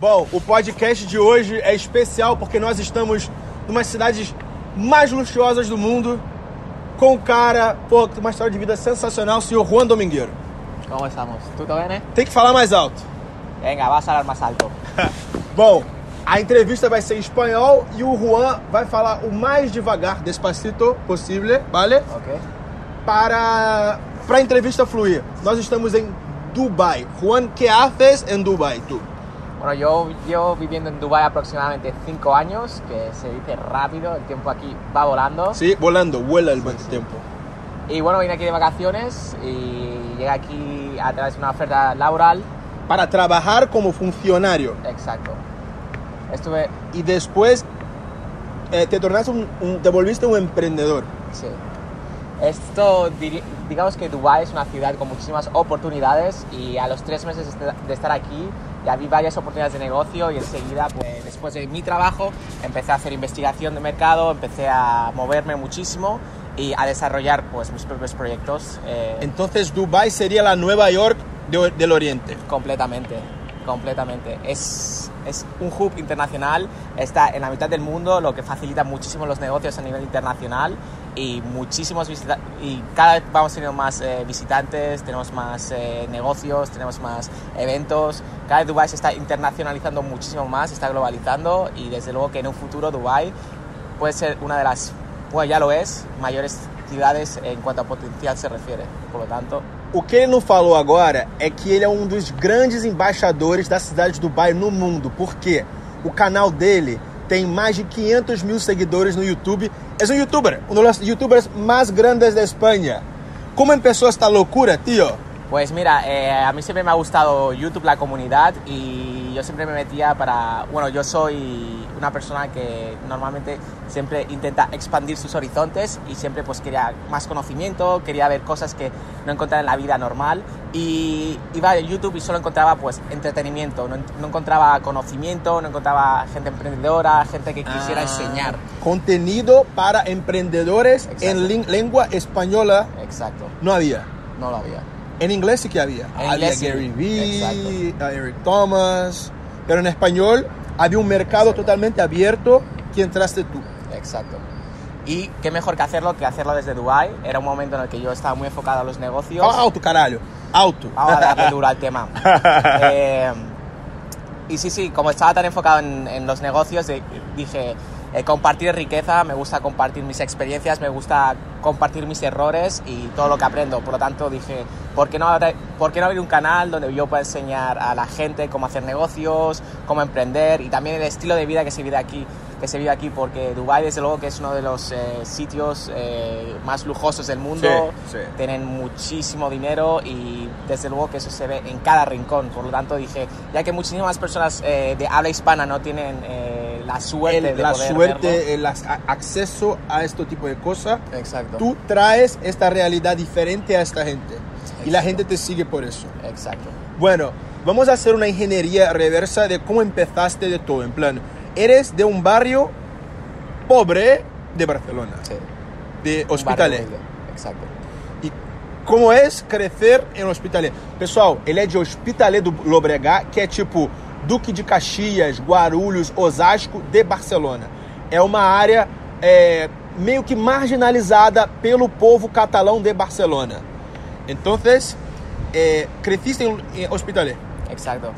Bom, o podcast de hoje é especial porque nós estamos numa das cidades mais luxuosas do mundo com um cara, pô, que tem uma história de vida sensacional, o senhor Juan Domingueiro. ¿Cómo estamos? ¿Tú bien, eh? Tem que falar mais alto. Venga, vas a hablar más alto. Bom, a entrevista vai ser em espanhol e o Juan vai falar o mais devagar, despacito possível, vale? Ok. Para, para a entrevista fluir. Nós estamos em Dubai. Juan, que haces em Dubai, tu? Bueno, yo llevo viviendo en Dubái aproximadamente 5 años, que se dice rápido, el tiempo aquí va volando. Sí, volando, vuela el buen tiempo. Y bueno, vine aquí de vacaciones y llegué aquí a través de una oferta laboral. Para trabajar como funcionario. Exacto. Estuve, Y después eh, te tornaste un, un- te volviste un emprendedor. sí. Esto, digamos que Dubái es una ciudad con muchísimas oportunidades y a los tres meses de estar aquí ya vi varias oportunidades de negocio y enseguida, pues después de mi trabajo, empecé a hacer investigación de mercado, empecé a moverme muchísimo y a desarrollar pues mis propios proyectos eh, Entonces Dubai sería la Nueva York de- del Oriente. completamente, completamente. Es, es un hub internacional, está en la mitad del mundo, lo que facilita muchísimo los negocios a nivel internacional y muchísimos y cada vez vamos teniendo más eh, visitantes, tenemos más eh, negocios, tenemos más eventos. Cada vez Dubai se está internacionalizando muchísimo más, se está globalizando y desde luego que en un futuro Dubai puede ser una de las, bueno ya lo es, mayores ciudades en cuanto a potencial se refiere. Por lo tanto, O que ele não falou agora é que ele é um dos grandes embaixadores da cidade de Dubai no mundo. Por quê? O canal dele tem mais de 500 mil seguidores no YouTube. É um youtuber, um dos youtubers mais grandes da Espanha. Como começou esta loucura, tio? Pues mira, eh, a mí siempre me ha gustado YouTube, la comunidad, y yo siempre me metía para... Bueno, yo soy una persona que normalmente siempre intenta expandir sus horizontes y siempre pues quería más conocimiento, quería ver cosas que no encontraba en la vida normal y iba a YouTube y solo encontraba pues entretenimiento, no, no encontraba conocimiento, no encontraba gente emprendedora, gente que quisiera enseñar. Contenido para empreendedores Exacto. en lengua española Exacto, não havia. no lo había. En inglés sí que había. En había. Gary Vee, a Eric Thomas. Pero en español había un mercado totalmente abierto que entraste tú. Exacto. Y qué mejor que hacerlo que hacerlo desde Dubai. Era un momento en el que yo estaba muy enfocado a los negocios. Fala alto, caralho. Alto. Vamos a darle duro al tema. Eh, y sí, sí, como estaba tan enfocado en, en los negocios, eh, dije, eh, compartir riqueza, me gusta compartir mis experiencias, me gusta compartir mis errores y todo lo que aprendo. Por lo tanto, dije, ¿por qué no, por qué no abrir un canal donde yo pueda enseñar a la gente cómo hacer negocios, cómo emprender y también el estilo de vida que se vive aquí? Que se vive aquí porque Dubai desde luego que es uno de los eh, sitios eh, más lujosos del mundo Sí, sí. tienen muchísimo dinero y desde luego que eso se ve en cada rincón. Por lo tanto dije, ya que muchísimas personas eh, de habla hispana no tienen eh, la suerte El- de la poder suerte, el ac- acceso a este tipo de cosas. Exacto. Tú traes esta realidad diferente a esta gente. Y la gente te sigue por eso. Exacto. Bueno, vamos a hacer una ingeniería reversa de cómo empezaste de todo. En plan, eres de un barrio pobre de Barcelona, Sí. de Hospitalet. Exacto. E como é crescer em Hospitalet? Pessoal, ele é de Hospitalet do Lobregat, que é tipo Duque de Caxias, Guarulhos, Osasco de Barcelona. É uma área é, meio que marginalizada pelo povo catalão de Barcelona. Então, é, cresciste em, em Hospitalet. Exacto.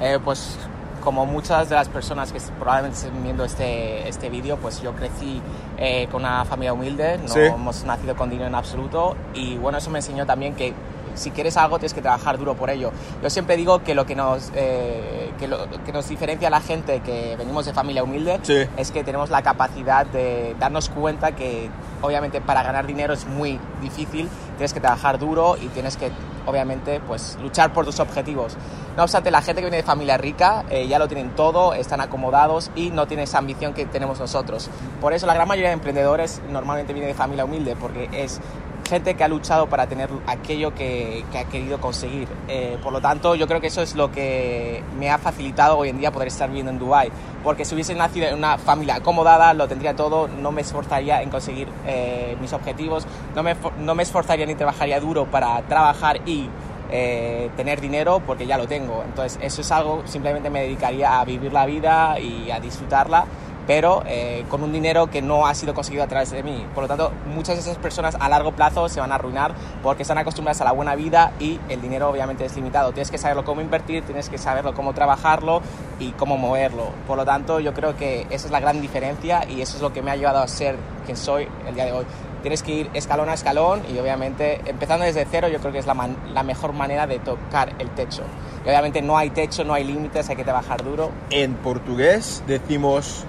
Eh, pues como muchas de las personas que probablemente estén viendo este, este vídeo, pues yo crecí eh, con una familia humilde, no Sí. hemos nacido con dinero en absoluto y bueno, eso me enseñó también que si quieres algo tienes que trabajar duro por ello. Yo siempre digo que lo que nos, eh, que lo que nos diferencia a la gente que venimos de familia humilde Sí. es que tenemos la capacidad de darnos cuenta que obviamente para ganar dinero es muy difícil, tienes que trabajar duro y tienes que obviamente pues luchar por tus objetivos. No obstante, la gente que viene de familia rica eh, ya lo tienen todo, están acomodados y no tienen esa ambición que tenemos nosotros. Por eso la gran mayoría de emprendedores normalmente viene de familia humilde, porque es gente que ha luchado para tener aquello que, que ha querido conseguir. Eh, por lo tanto, yo creo que eso es lo que me ha facilitado hoy en día poder estar viviendo en Dubai porque si hubiese nacido en una familia acomodada, lo tendría todo, no me esforzaría en conseguir eh, mis objetivos, no me, no me esforzaría ni trabajaría duro para trabajar y eh, tener dinero porque ya lo tengo. Entonces eso es algo, simplemente me dedicaría a vivir la vida y a disfrutarla pero eh, con un dinero que no ha sido conseguido a través de mí. Por lo tanto, muchas de esas personas a largo plazo se van a arruinar porque están acostumbradas a la buena vida y el dinero obviamente es limitado. Tienes que saberlo cómo invertir, tienes que saberlo cómo trabajarlo y cómo moverlo. Por lo tanto, yo creo que esa es la gran diferencia y eso es lo que me ha llevado a ser quien soy el día de hoy. Tienes que ir escalón a escalón y obviamente empezando desde cero yo creo que es la, la mejor manera de tocar el techo. Y obviamente no hay techo, no hay límites, hay que trabajar duro. En portugués decimos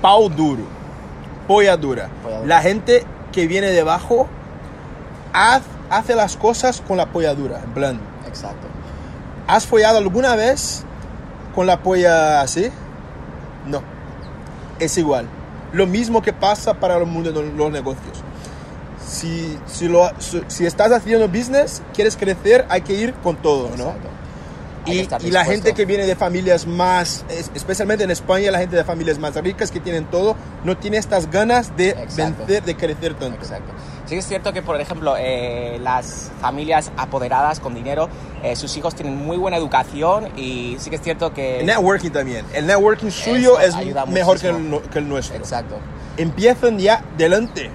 pau duro, polla dura. La gente que viene debajo hace las cosas con la polla dura, en plan. Exacto. ¿Has follado alguna vez con la polla así? No. Es igual. Lo mismo que pasa para el mundo de los negocios. Si, si, lo, si estás haciendo business, quieres crecer, hay que ir con todo, ¿no? Y, la gente que viene de familias más, especialmente en España, la gente de familias más ricas que tienen todo, no tiene estas ganas de vencer, de crecer tanto. Exacto. Sí es cierto que, por ejemplo, eh, las familias apoderadas con dinero, eh, sus hijos tienen muy buena educación y sí que es cierto que... El networking también. El networking suyo es mejor que el, que el, nuestro. Exacto. Empiezan ya delante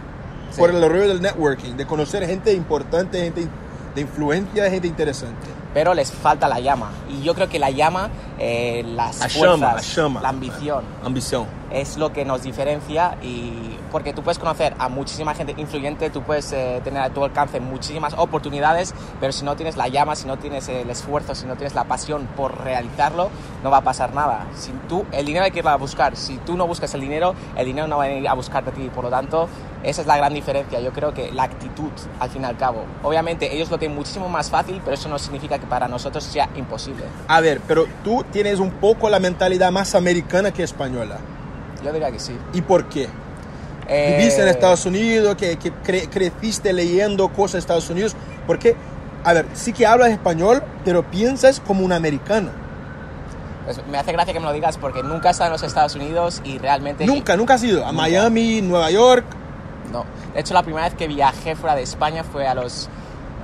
por el rollo del networking, de conocer gente importante, gente de influencia, gente interesante pero les falta la llama. Y yo creo que la llama, eh, las fuerzas, la ambición, ambición, es lo que nos diferencia y porque tú puedes conocer a muchísima gente influyente, tú puedes eh, tener a tu alcance muchísimas oportunidades, pero si no tienes la llama, si no tienes el esfuerzo, si no tienes la pasión por realizarlo, no va a pasar nada. Si tú, el dinero hay que ir a buscar. Si tú no buscas el dinero, el dinero no va a ir a buscarte a ti. Por lo tanto, esa es la gran diferencia. Yo creo que la actitud, al fin y al cabo. Obviamente, ellos lo tienen muchísimo más fácil, pero eso no significa que para nosotros sea imposible. A ver, pero tú tienes un poco la mentalidad más americana que española. Yo diría que sí. ¿Y por qué? Eh... Viviste en Estados Unidos, que, que creciste leyendo cosas de Estados Unidos. Porque, a ver, sí que hablas español, pero piensas como un americano. Pues me hace gracia que me lo digas porque nunca he estado en los Estados Unidos y realmente... Nunca, nunca has ido a Miami, Nueva York. No, de hecho la primera vez que viajé fuera de España fue a los,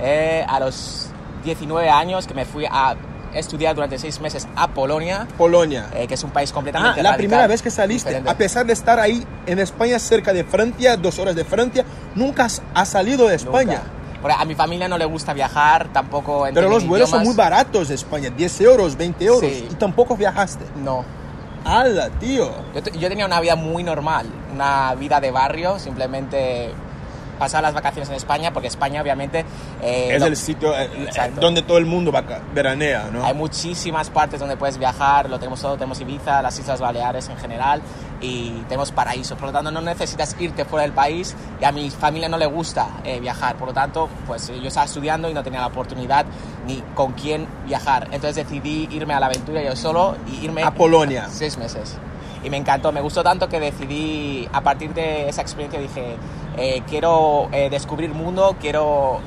eh, a los 19 años que me fui a estudiar durante seis meses a Polonia. Polonia. Eh, que es un país completamente ah, la primera vez que saliste, a pesar de estar ahí en España, cerca de Francia, dos horas de Francia, nunca has salido de España. a mi familia no le gusta viajar, tampoco... Pero los vuelos son muy baratos de España, 10 euros, 20 euros, y tampoco viajaste. No. ¡Hala, tío! Yo, yo tenía una vida muy normal, una vida de barrio, simplemente pasar las vacaciones en España, porque España obviamente... Eh, es el sitio eh, donde todo el mundo va, veranea, ¿no? Hay muchísimas partes donde puedes viajar, lo tenemos todo, tenemos Ibiza, las Islas Baleares en general y tenemos paraísos, por lo tanto no necesitas irte fuera del país y a mi familia no le gusta eh, viajar, por lo tanto pues yo estaba estudiando y no tenía la oportunidad ni con quién viajar, entonces decidí irme a la aventura yo solo y irme... A Polonia. Seis meses y me encantó, me gustó tanto que decidí, a partir de esa experiencia dije, eh, quiero eh, descubrir mundo, quiero...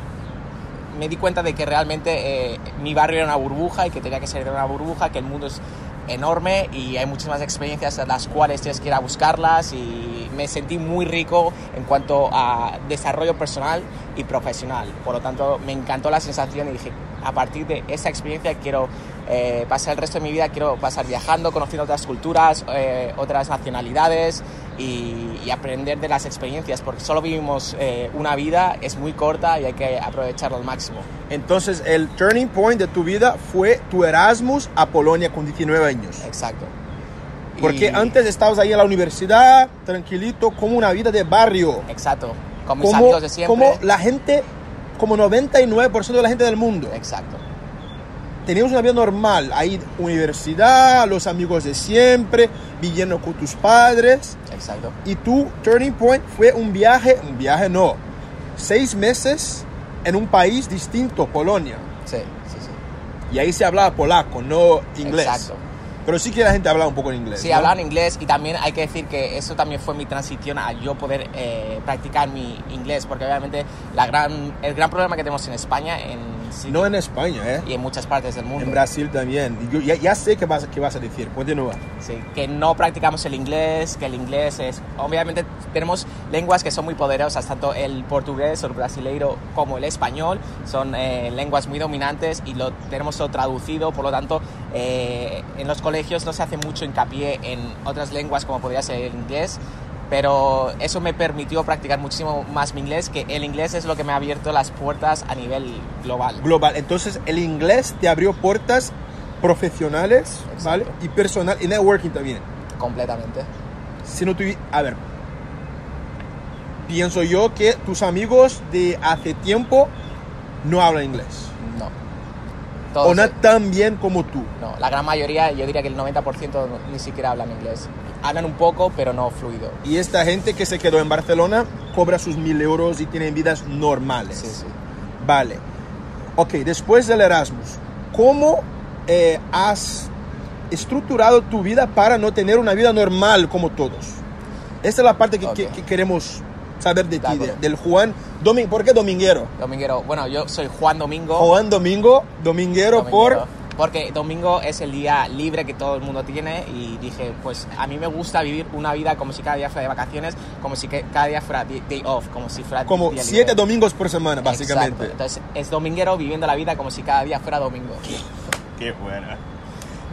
Me di cuenta de que realmente eh, mi barrio era una burbuja y que tenía que ser de una burbuja, que el mundo es enorme y hay muchísimas experiencias a las cuales tienes que ir a buscarlas y me sentí muy rico en cuanto a desarrollo personal y profesional. Por lo tanto, me encantó la sensación y dije, a partir de esa experiencia quiero eh, pasar el resto de mi vida, quiero pasar viajando, conociendo otras culturas, eh, otras nacionalidades y, aprender de las experiencias, porque solo vivimos eh, una vida, es muy corta y hay que aprovecharlo al máximo. Entonces, el turning point de tu vida fue tu Erasmus a Polonia con 19 años. Exacto. Porque antes estabas ahí en la universidad, tranquilito, como una vida de barrio. Exacto, con mis amigos de siempre. Como la gente, como 99% de la gente del mundo. Exacto teníamos una vida normal, ahí universidad, los amigos de siempre, viviendo con tus padres. Exacto. Y tu turning point fue un viaje, un viaje no, seis meses en un país distinto, Polonia. Sí, sí, sí. Y ahí se hablaba polaco, no inglés. Exacto. Pero sí que la gente hablaba un poco en inglés. Sí, ¿no? hablaban inglés y también hay que decir que eso también fue mi transición a yo poder eh, practicar mi inglés, porque obviamente la gran, el gran problema que tenemos en España en, sí- No en España, ¿eh? y en muchas partes del mundo, En Brasil también. Yo ya, ya sé qué vas, qué vas a decir. Continúa. sí, que no practicamos el inglés, que el inglés es... Obviamente tenemos lenguas que son muy poderosas, tanto el portugués o el brasileiro como el español, son eh, lenguas muy dominantes y lo tenemos todo traducido, por lo tanto eh, en los colegios no se hace mucho hincapié en otras lenguas como podría ser el inglés, pero eso me permitió practicar muchísimo más mi inglés, que el inglés es lo que me ha abierto las puertas a nivel global. Global. Entonces, el inglés te abrió puertas profesionales, Exacto. ¿vale? Y personal, y networking también. Completamente. Si no tuvi- A ver. Pienso yo que tus amigos de hace tiempo no hablan inglés. No. O Todos, no eh, tan bien como tú. no, la gran mayoría, yo diría que el 90% no- ni siquiera hablan inglés. Hablan un poco, pero no fluido. Y esta gente que se quedó en Barcelona cobra sus mil euros y tienen vidas normales. Sí, sí. Vale. Ok, después del Erasmus, ¿cómo eh, has estructurado tu vida para no tener una vida normal como todos? Esta es la parte que, Ok. que- que queremos saber de ti, de- del Juan. Domin ¿Por qué dominguero? Dominguero, bueno, yo soy Juan Domingo. Juan Domingo, dominguero, Dominguero. por... Porque domingo es el día libre que todo el mundo tiene y dije, pues a mí me gusta vivir una vida como si cada día fuera de vacaciones, como si que cada día fuera day off, como si fuera Como día siete libre. domingos por semana, básicamente. Exacto. Entonces es dominguero viviendo la vida como si cada día fuera domingo. Qué buena.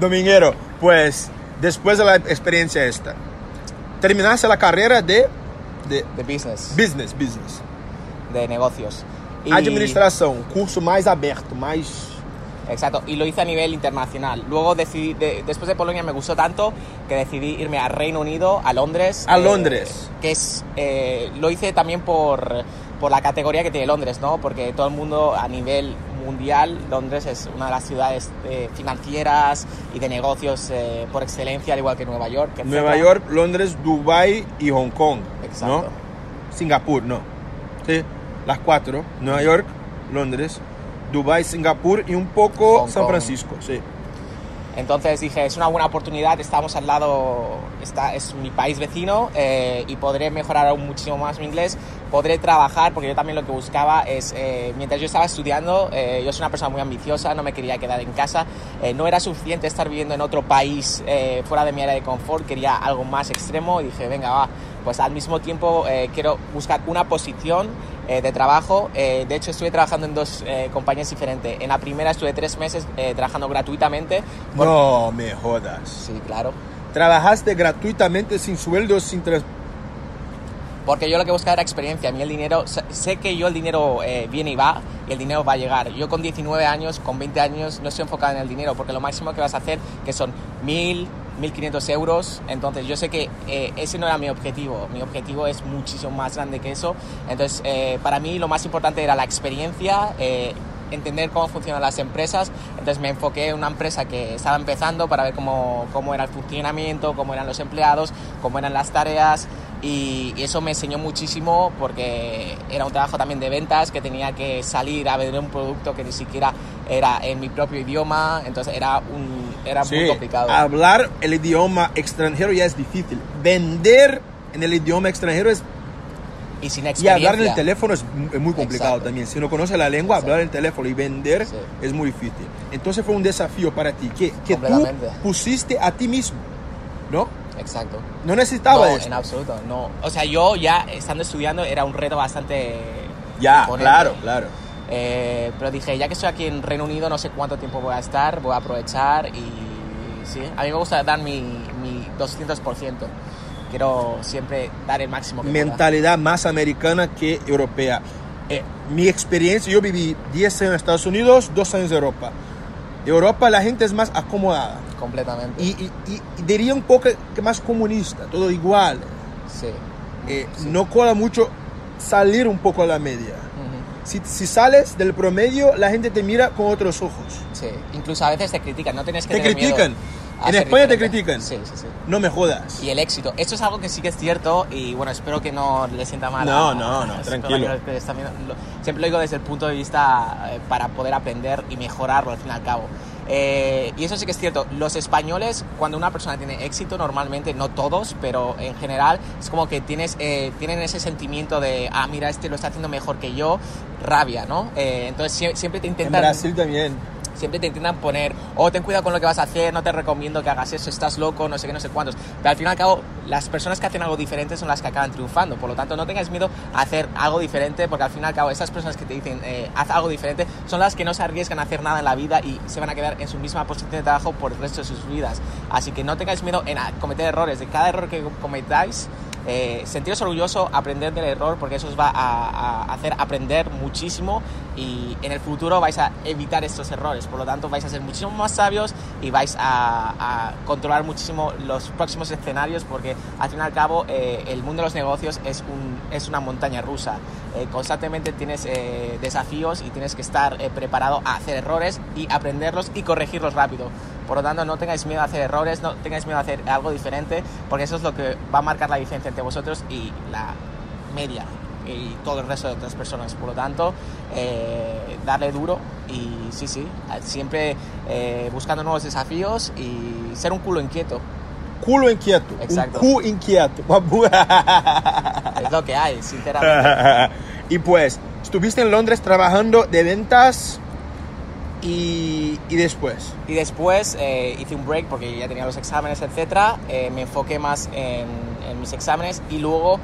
Dominguero, pues después de la experiencia esta, terminaste la carrera de, de De business, business, business. de negocios. Y- Administración, curso más abierto, más... Exacto, y lo hice a nivel internacional. Luego decidí, de- después de Polonia me gustó tanto que decidí irme a Reino Unido, a Londres. A eh, Londres. Que es, eh, lo hice también por, por la categoría que tiene Londres, ¿no? Porque todo el mundo a nivel mundial, Londres es una de las ciudades eh, financieras y de negocios eh, por excelencia, al igual que Nueva York. Nueva York, Londres, Dubai y Hong Kong. Exacto. ¿no? Singapur, no. Sí, las cuatro. Nueva York, Londres, Dubai, Singapur y un poco Hong San Kong. Francisco. Sí. Entonces dije, es una buena oportunidad, estamos al lado, está, es mi país vecino eh, y podré mejorar aún muchísimo más mi inglés, podré trabajar, porque yo también lo que buscaba es, eh, mientras yo estaba estudiando, eh, yo soy una persona muy ambiciosa, no me quería quedar en casa, eh, no era suficiente estar viviendo en otro país eh, fuera de mi área de confort, quería algo más extremo y dije, venga, va, pues al mismo tiempo eh, quiero buscar una posición eh, de trabajo. De hecho, estuve trabajando en dos compañías diferentes. En la primera estuve tres meses trabajando gratuitamente. por- No me jodas. Sí, claro. Trabajaste gratuitamente sin sueldo, sin... tras- Porque yo lo que buscaba era experiencia. A mí el dinero, sé- que yo el dinero eh, viene y va y el dinero va a llegar. Yo con 19 años, con 20 años, no estoy enfocado en el dinero porque lo máximo que vas a hacer que son 1000, 1500 euros. Entonces yo sé que eh, ese no era mi objetivo. Mi objetivo es muchísimo más grande que eso. Entonces eh, para mí lo más importante era la experiencia. eh, entender cómo funcionan las empresas, entonces me enfoqué en una empresa que estaba empezando para ver cómo, cómo era el funcionamiento, cómo eran los empleados, cómo eran las tareas y, y eso me enseñó muchísimo porque era un trabajo también de ventas que tenía que salir a vender un producto que ni siquiera era en mi propio idioma, entonces era, un, era muy Sí, complicado. Hablar el idioma extranjero ya es difícil. Vender en el idioma extranjero es y sin Y experiencia. hablar en el teléfono es mu- es muy complicado Exacto. también. Si no conoce la lengua, Exacto. hablar en el teléfono y vender Sí. es muy difícil. Entonces fue un desafío para ti que, que tú pusiste a ti mismo, ¿no? Exacto. No necesitaba no, esto. en absoluto, no. O sea, yo ya estando estudiando era un reto bastante... Ya, imponente. claro, claro. Eh, pero dije, ya que estoy aquí en Reino Unido, no sé cuánto tiempo voy a estar, voy a aprovechar y sí, a mí me gusta dar mi, mi 200%. Quiero siempre dar el máximo que pueda. Mentalidad más americana que europea. Eh, mi experiencia, yo viví 10 años en Estados Unidos, 2 años en Europa. Europa la gente es más acomodada Completamente. y, y- y- diría un poco que más comunista, todo igual. sí. Eh, Sí. No cola mucho salir un poco a la media. Si, si sales del promedio, la gente te mira con otros ojos. Sí. Incluso a veces te critican, no tienes que Te tener miedo. critican. a ¿En España te critican? Sí, sí, sí. No me jodas. Y el éxito. Esto es algo que sí que es cierto y bueno, espero que no le sienta mal. No, a- no, a no, los tranquilo. siempre lo digo desde el punto de vista eh, para poder aprender y mejorarlo al fin y al cabo. Eh, y eso sí que es cierto. Los españoles, cuando una persona tiene éxito, normalmente, no todos, pero en general, es como que tienes, eh, tienen ese sentimiento de, ah, mira, este lo está haciendo mejor que yo, rabia, ¿no? Eh, entonces sie- siempre te En intentan Brasil también. Siempre te intentan poner, oh, ten cuidado con lo que vas a hacer, no te recomiendo que hagas eso, estás loco, no sé qué, no sé cuántos. Pero al fin y al cabo, las personas que hacen algo diferente son las que acaban triunfando. Por lo tanto, no tengas miedo a hacer algo diferente, porque al fin y al cabo, esas personas que te dicen, eh, haz algo diferente, son las que no se arriesgan a hacer nada en la vida y se van a quedar en su misma posición de trabajo por el resto de sus vidas. Así que no tengáis miedo en cometer errores. De cada error que cometáis, eh, orgulloso, aprender del error, porque eso os va a, hacer aprender muchísimo y en el futuro vais a evitar estos errores. Por lo tanto, vais a ser muchísimo más sabios y vais a, controlar muchísimo los próximos escenarios, porque al fin y al cabo eh, el mundo de los negocios es, un, es una montaña rusa. Eh, constantemente tienes eh, desafíos y tienes que estar preparado a hacer errores y aprenderlos y corregirlos rápido. Por lo tanto, no tengáis miedo a hacer errores, no tengáis miedo a hacer algo diferente, porque eso es lo que va a marcar la diferencia entre vosotros y la media y todo el resto de otras personas. Por lo tanto, eh, darle duro y sí, sí, siempre eh, buscando nuevos desafíos y ser un culo inquieto. Culo inquieto. Exacto. Un cu inquieto. Es lo que hay, sinceramente. y pues, estuviste en Londres trabajando de ventas y, y después. Y después eh, hice un break porque ya tenía los exámenes, etcétera. Eh, me enfoqué más en, en mis exámenes y luego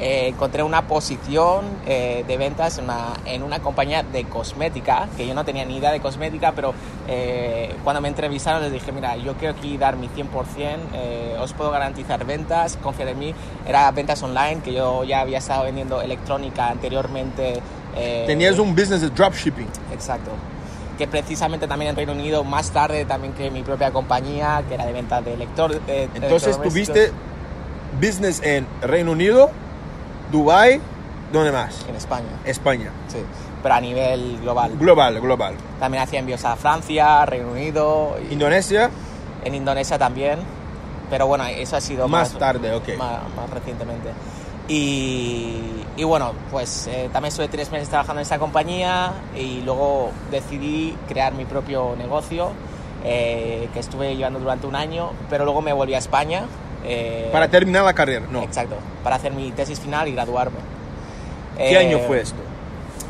eh, encontré una posición eh, de ventas en una, en una compañía de cosmética, que yo no tenía ni idea de cosmética, pero eh, cuando me entrevistaron les dije, mira, yo quiero aquí dar mi 100%, eh, os puedo garantizar ventas, confiar en mí. Era ventas online, que yo ya había estado vendiendo electrónica anteriormente. Tenías un business de dropshipping. Exacto. Que precisamente también en Reino Unido, más tarde también que mi propia compañía, que era de venta de lector. de- de Entonces electrodomésticos. tuviste business en Reino Unido, Dubai, ¿dónde más? En España, España. sí. Pero a nivel global. Global, global. También hacía envíos a Francia, Reino Unido, y Indonesia, en Indonesia también. Pero bueno, eso ha sido más tarde, ok. más, más recientemente. Y, y bueno, pues eh, también estuve tres meses trabajando en esa compañía y luego decidí crear mi propio negocio eh, que estuve llevando durante un año, pero luego me volví a España. eh, Para terminar la carrera, no. Exacto, para hacer mi tesis final y graduarme. ¿Qué Eh, año fue esto?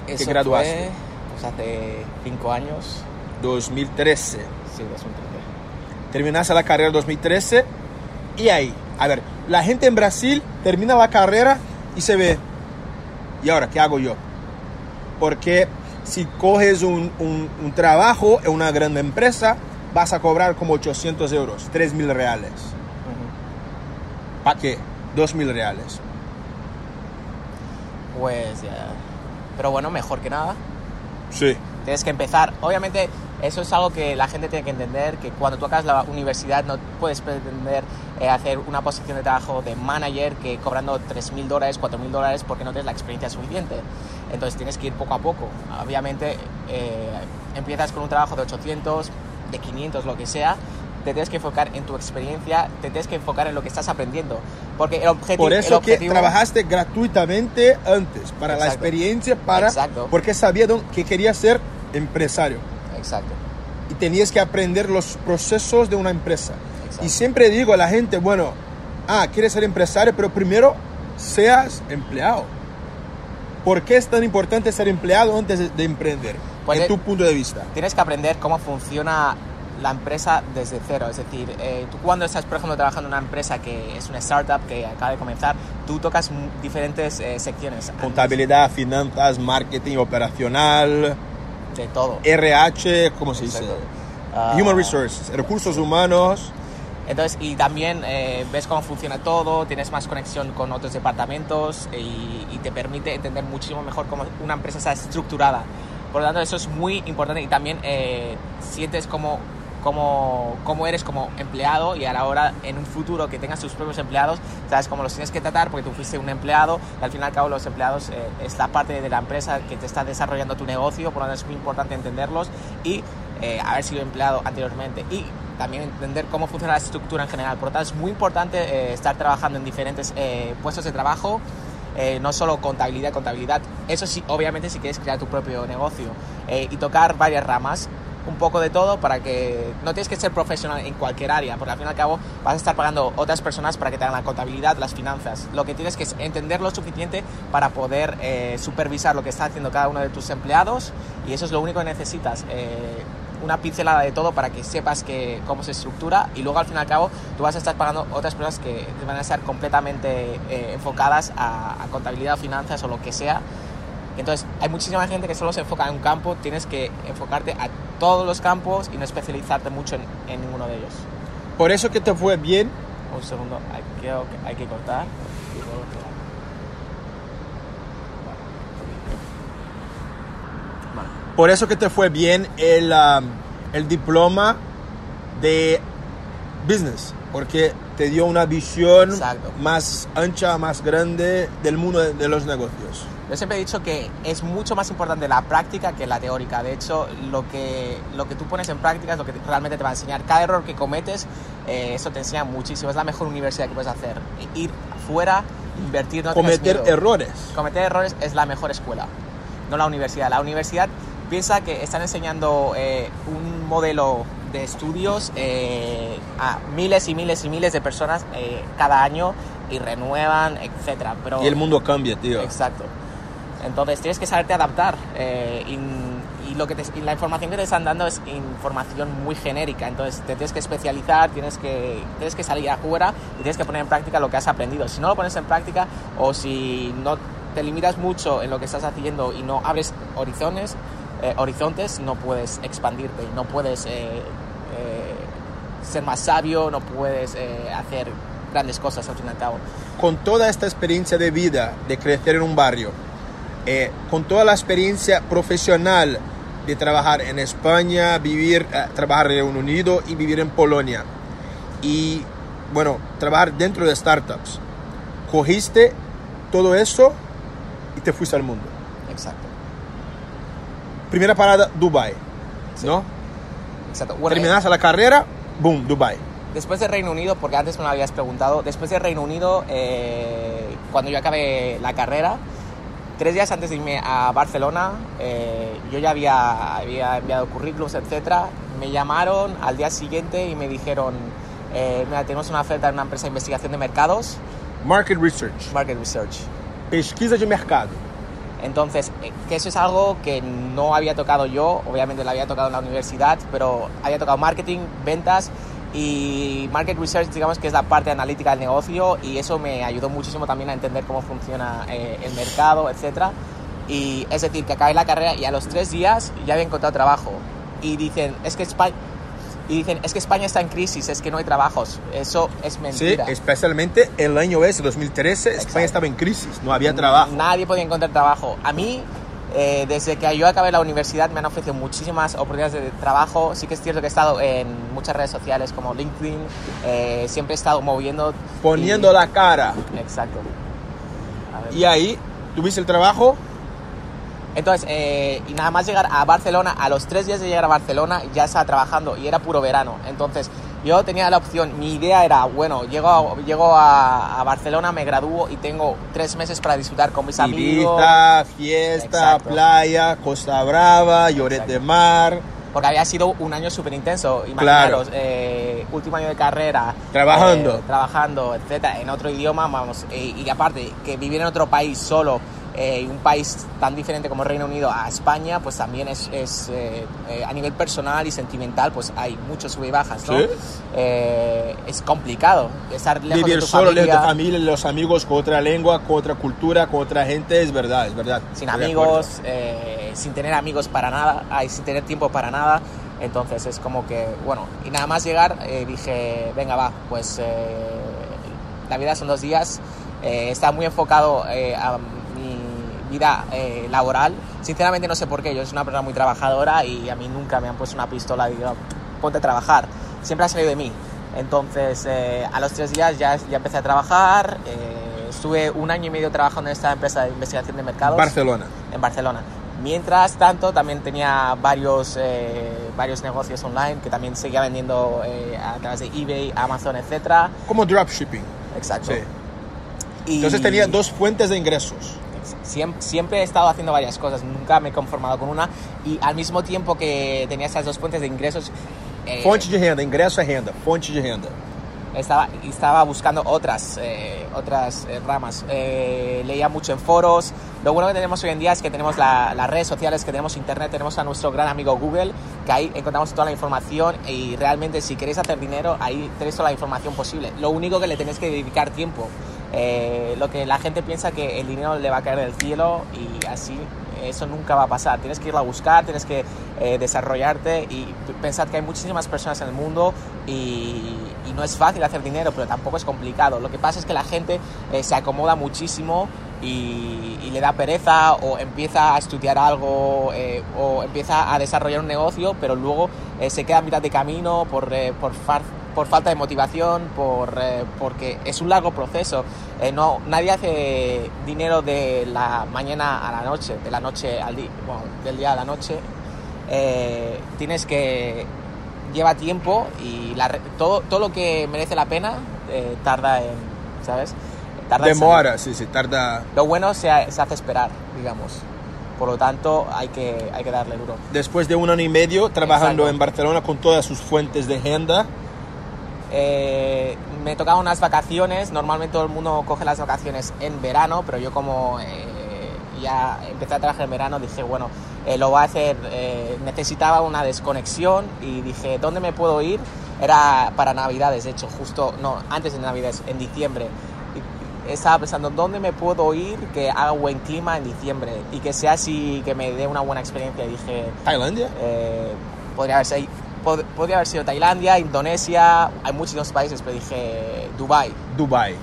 Eso graduaste? fue, pues, hace cinco años. 2013. Sí, 2013. Terminaste la carrera en 2013 y ahí, a ver, la gente en Brasil termina la carrera y se ve, ¿y ahora qué hago yo? Porque si coges un, un- un trabajo en una gran empresa, vas a cobrar como 800 euros, 3 mil reales. Ujú. ¿Para qué? 2 mil reales. Pues ya. Pero bueno, mejor que nada. Sí. Tienes que empezar. Obviamente, eso es algo que la gente tiene que entender, que cuando tú acabas la universidad no puedes pretender eh, hacer una posición de trabajo de manager que cobrando 3.000 dólares, 4.000 dólares porque no tienes la experiencia suficiente. Entonces tienes que ir poco a poco. Obviamente, eh, empiezas con un trabajo de 800, de 500, lo que sea. Te tienes que enfocar en tu experiencia, te tienes que enfocar en lo que estás aprendiendo. Porque el objetivo... Por eso que objetivo- trabajaste gratuitamente antes, para la Exacto. experiencia, para Exacto. porque sabía que quería ser empresario. Exacto. y tenías que aprender los procesos de una empresa. Exacto. Y siempre digo a la gente, bueno, ah, quieres ser empresario, pero primero seas empleado. ¿Por qué es tan importante ser empleado antes de, de emprender? Pues en es- tu punto de vista. tienes que aprender cómo funciona la empresa desde cero. Es decir, eh, tú cuando estás, por ejemplo, trabajando en una empresa que es una startup que acaba de comenzar, tú tocas diferentes eh, secciones. Contabilidad, finanzas, marketing operacional, De todo. RH, ¿cómo se dice? Exacto. Ah, Human Resources, recursos humanos. Entonces, y también eh, ves cómo funciona todo, tienes más conexión con otros departamentos y, y te permite entender muchísimo mejor cómo una empresa está estructurada. Por lo tanto, eso es muy importante y también eh, sientes cómo, cómo, cómo eres como empleado y a la hora, en un futuro que tengas tus propios empleados, sabes cómo los tienes que tratar porque tú fuiste un empleado y al fin y al cabo los empleados eh, es la parte de la empresa que te está desarrollando tu negocio, por lo tanto es muy importante entenderlos y eh, haber sido empleado anteriormente. Y también entender cómo funciona la estructura en general. Por lo tanto, es muy importante eh, estar trabajando en diferentes eh, puestos de trabajo, eh, no solo contabilidad, contabilidad, eso sí, obviamente si quieres crear tu propio negocio y tocar varias ramas, un poco de todo para que no tienes que ser profesional en cualquier área, porque al fin y al cabo vas a estar pagando otras personas para que te hagan la contabilidad, las finanzas. Lo que tienes que es entender lo suficiente para poder supervisar lo que está haciendo cada uno de tus empleados y eso es lo único que necesitas una pincelada de todo para que sepas que, cómo se estructura y luego al fin y al cabo tú vas a estar pagando otras personas que van a estar completamente eh, enfocadas a, contabilidad o finanzas o lo que sea. Entonces hay muchísima gente que solo se enfoca en un campo, tienes que enfocarte a todos los campos y no especializarte mucho en, en ninguno de ellos. Por eso que te fue bien. Un segundo, hay que, hay que cortar. Por eso que te fue bien el, um, el diploma de business, porque te dio una visión más ancha, más grande del mundo de, los negocios. Yo siempre he dicho que es mucho más importante la práctica que la teórica. De hecho, lo que, lo que tú pones en práctica es lo que realmente te va a enseñar. Cada error que cometes, eh, eso te enseña muchísimo. Es la mejor universidad que puedes hacer. Ir fuera, invertir, no Cometer errores. Cometer errores es la mejor escuela, no la universidad. La universidad piensa que están enseñando eh, un modelo de estudios eh, a miles y miles y miles de personas eh, cada año y renuevan, etcétera. Pero, y el mundo cambia, tío. Exacto. Entonces tienes que saberte adaptar y, lo que la información que te están dando es información muy genérica. Entonces te tienes que especializar, tienes que, tienes que salir afuera y tienes que poner en práctica lo que has aprendido. Si no lo pones en práctica o si no te limitas mucho en lo que estás haciendo y no abres horizontes, eh, horizontes, no puedes expandirte, no puedes eh, eh, ser más sabio, no puedes hacer grandes cosas al fin y al cabo. Con toda esta experiencia de vida, de crecer en un barrio, con toda la experiencia profesional de trabajar en España, vivir, trabajar en Reino Unido y vivir en Polonia, y bueno, trabajar dentro de startups, cogiste todo eso y te fuiste al mundo. Exacto. Primera parada, Dubai. ¿No? Exacto. Terminaste la carrera, boom, Dubai. Después de Reino Unido, porque antes me lo habías preguntado, después de Reino Unido, eh, cuando yo acabé la carrera, tres días antes de irme a Barcelona, eh, yo ya había, había enviado currículums, etc. Me llamaron al día siguiente y me dijeron, eh, mira, tenemos una oferta en una empresa de investigación de mercados. Market Research. Market Research. Pesquisa de mercado. Entonces, eh, que eso es algo que no había tocado yo, obviamente lo había tocado en la universidad, pero había tocado marketing, ventas y market research, digamos que es la parte analítica del negocio y eso me ayudó muchísimo también a entender cómo funciona eh, el mercado, etc. Y es decir, que acabé la carrera y a los tres días ya había encontrado trabajo. Y dicen, es que España, y dicen, es que España está en crisis, es que no hay trabajos. Eso es mentira. Sí, especialmente el año ese, 2013, España estaba en crisis, no había trabajo. Nadie podía encontrar trabajo. A mí, eh, desde que yo acabé la universidad, me han ofrecido muchísimas oportunidades de trabajo. Sí que es cierto que he estado en muchas redes sociales como LinkedIn, eh, siempre he estado moviendo. Poniendo la cara. Exacto. Y ahí, ¿tuviste el trabajo? Entonces, eh, y nada más llegar a Barcelona, a los tres días de llegar a Barcelona ya estaba trabajando y era puro verano. Entonces, yo tenía la opción, mi idea era, bueno, llego a, llego a, Barcelona, me gradúo y tengo tres meses para disfrutar con mis amigos. fiesta, playa, Costa Brava, Lloret de Mar. Porque había sido un año súper intenso, imaginaros, eh, último año de carrera. Trabajando. Eh, trabajando, etcétera, en otro idioma, vamos, y aparte, que vivir en otro país solo eh, un país tan diferente como Reino Unido a España, pues también es, es eh, eh, a nivel personal y sentimental, pues hay muchos sub y bajas, ¿no? es complicado estar lejos Vivir de tu solo, familia. lejos de tu familia, los amigos con otra lengua, con otra cultura, con otra gente, es verdad, es verdad. Sin amigos, sin tener amigos para nada, hay sin tener tiempo para nada. Entonces es como que, bueno, y nada más llegar dije, venga, va, pues la vida son dos días. está muy enfocado a vida eh, laboral. Sinceramente no sé por qué, yo soy una persona muy trabajadora y a mí nunca me han puesto una pistola y digo, ponte a trabajar. Siempre ha salido de mí. Entonces, eh, a los tres días ya, ya empecé a trabajar. Eh, estuve un año y medio trabajando en esta empresa de investigación de mercados. Barcelona. En Barcelona. Mientras tanto, también tenía varios, eh, varios negocios online que también seguía vendiendo eh, a través de eBay, Amazon, etc. Como dropshipping. Exacto. Sí. Y Entonces tenía dos fuentes de ingresos. Siempre, siempre he estado haciendo varias cosas, nunca me he conformado con una. Y al mismo tiempo que tenía esas dos fuentes de ingresos, eh, Fonte de renda, ingresso é renda, fonte de renda. estaba, estaba buscando otras, eh, otras eh, ramas. Eh, leía mucho en foros. Lo bueno que tenemos hoy en día es que tenemos la- las redes sociales, que tenemos internet, tenemos a nuestro gran amigo Google, que ahí encontramos toda la información y realmente si queréis hacer dinero, ahí tenéis toda la información posible. Lo único que le tenéis que dedicar tiempo. Eh, lo que la gente piensa que el dinero le va a caer del cielo y así eso nunca va a pasar. Tienes que irlo a buscar, tienes que eh, desarrollarte y pensad que hay muchísimas personas en el mundo y, y no es fácil hacer dinero, pero tampoco es complicado. Lo que pasa es que la gente eh, se acomoda muchísimo y, y le da pereza o empieza a estudiar algo eh, o empieza a desarrollar un negocio, pero luego eh, se queda a mitad de camino por, eh, por, far- por falta de motivación, por, eh, porque es un largo proceso. Eh, no, nadie hace dinero de la mañana a la noche, de la noche al día, bueno, del día a la noche. Eh, tienes que lleva tiempo y la todo, todo lo que merece la pena eh, tarda en, ¿sabes? Tarda en. Demora, sim, sim, tarda. Lo bueno se, se hace esperar, digamos. Por lo tanto, hay que, hay que darle duro. Después de un año y medio trabajando Exacto. en Barcelona con todas sus fuentes de renda, Eh, me tocaban unas vacaciones, normalmente todo el mundo coge las vacaciones en verano, pero yo como eh, ya empecé a trabajar en verano, dije, bueno, eh, lo voy a hacer, eh, necesitaba una desconexión y dije, ¿dónde me puedo ir? Era para Navidades, de hecho, justo, no, antes de Navidades, en diciembre. Estaba pensando, ¿dónde me puedo ir que haga buen clima en diciembre? Y que sea así, que me dé una buena experiencia. Y dije, Tailandia. eh, podría, haber sido, pod- podría haber sido Tailandia, Indonesia, hay muchos países, pero dije Dubai. Dubai.